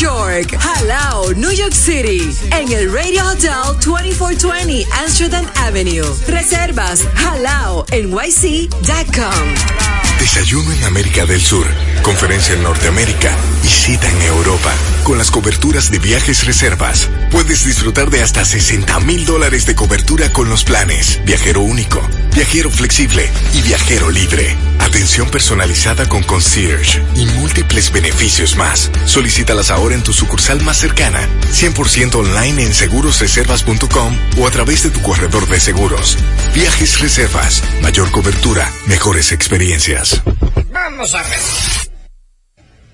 York, Halao, New York City, en el Radio Hotel 2420 Amsterdam Avenue. Reservas halao nyc.com. Desayuno en América del Sur, conferencia en Norteamérica y cita en Europa. Con las coberturas de viajes reservas, puedes disfrutar de hasta 60 mil dólares de cobertura con los planes Viajero Único, Viajero Flexible y Viajero Libre. Atención personalizada con concierge y múltiples beneficios más. Solicítalas ahora en tu sucursal más cercana, 100% online en segurosreservas.com o a través de tu corredor de seguros. Viajes Reservas, mayor cobertura, mejores experiencias. Vamos a ver.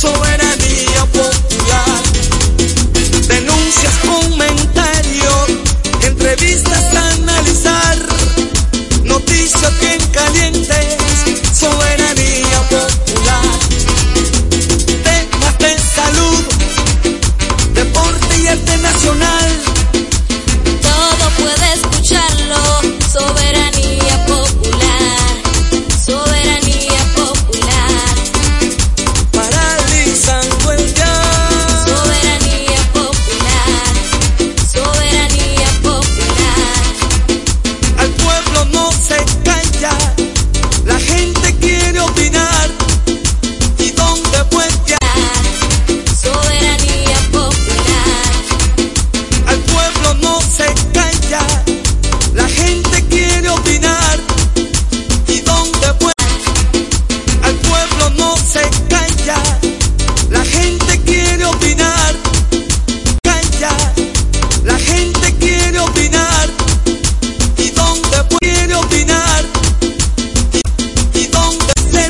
Soberanía popular. Denuncias, comentarios, entrevistas analizar. Noticias bien calientes,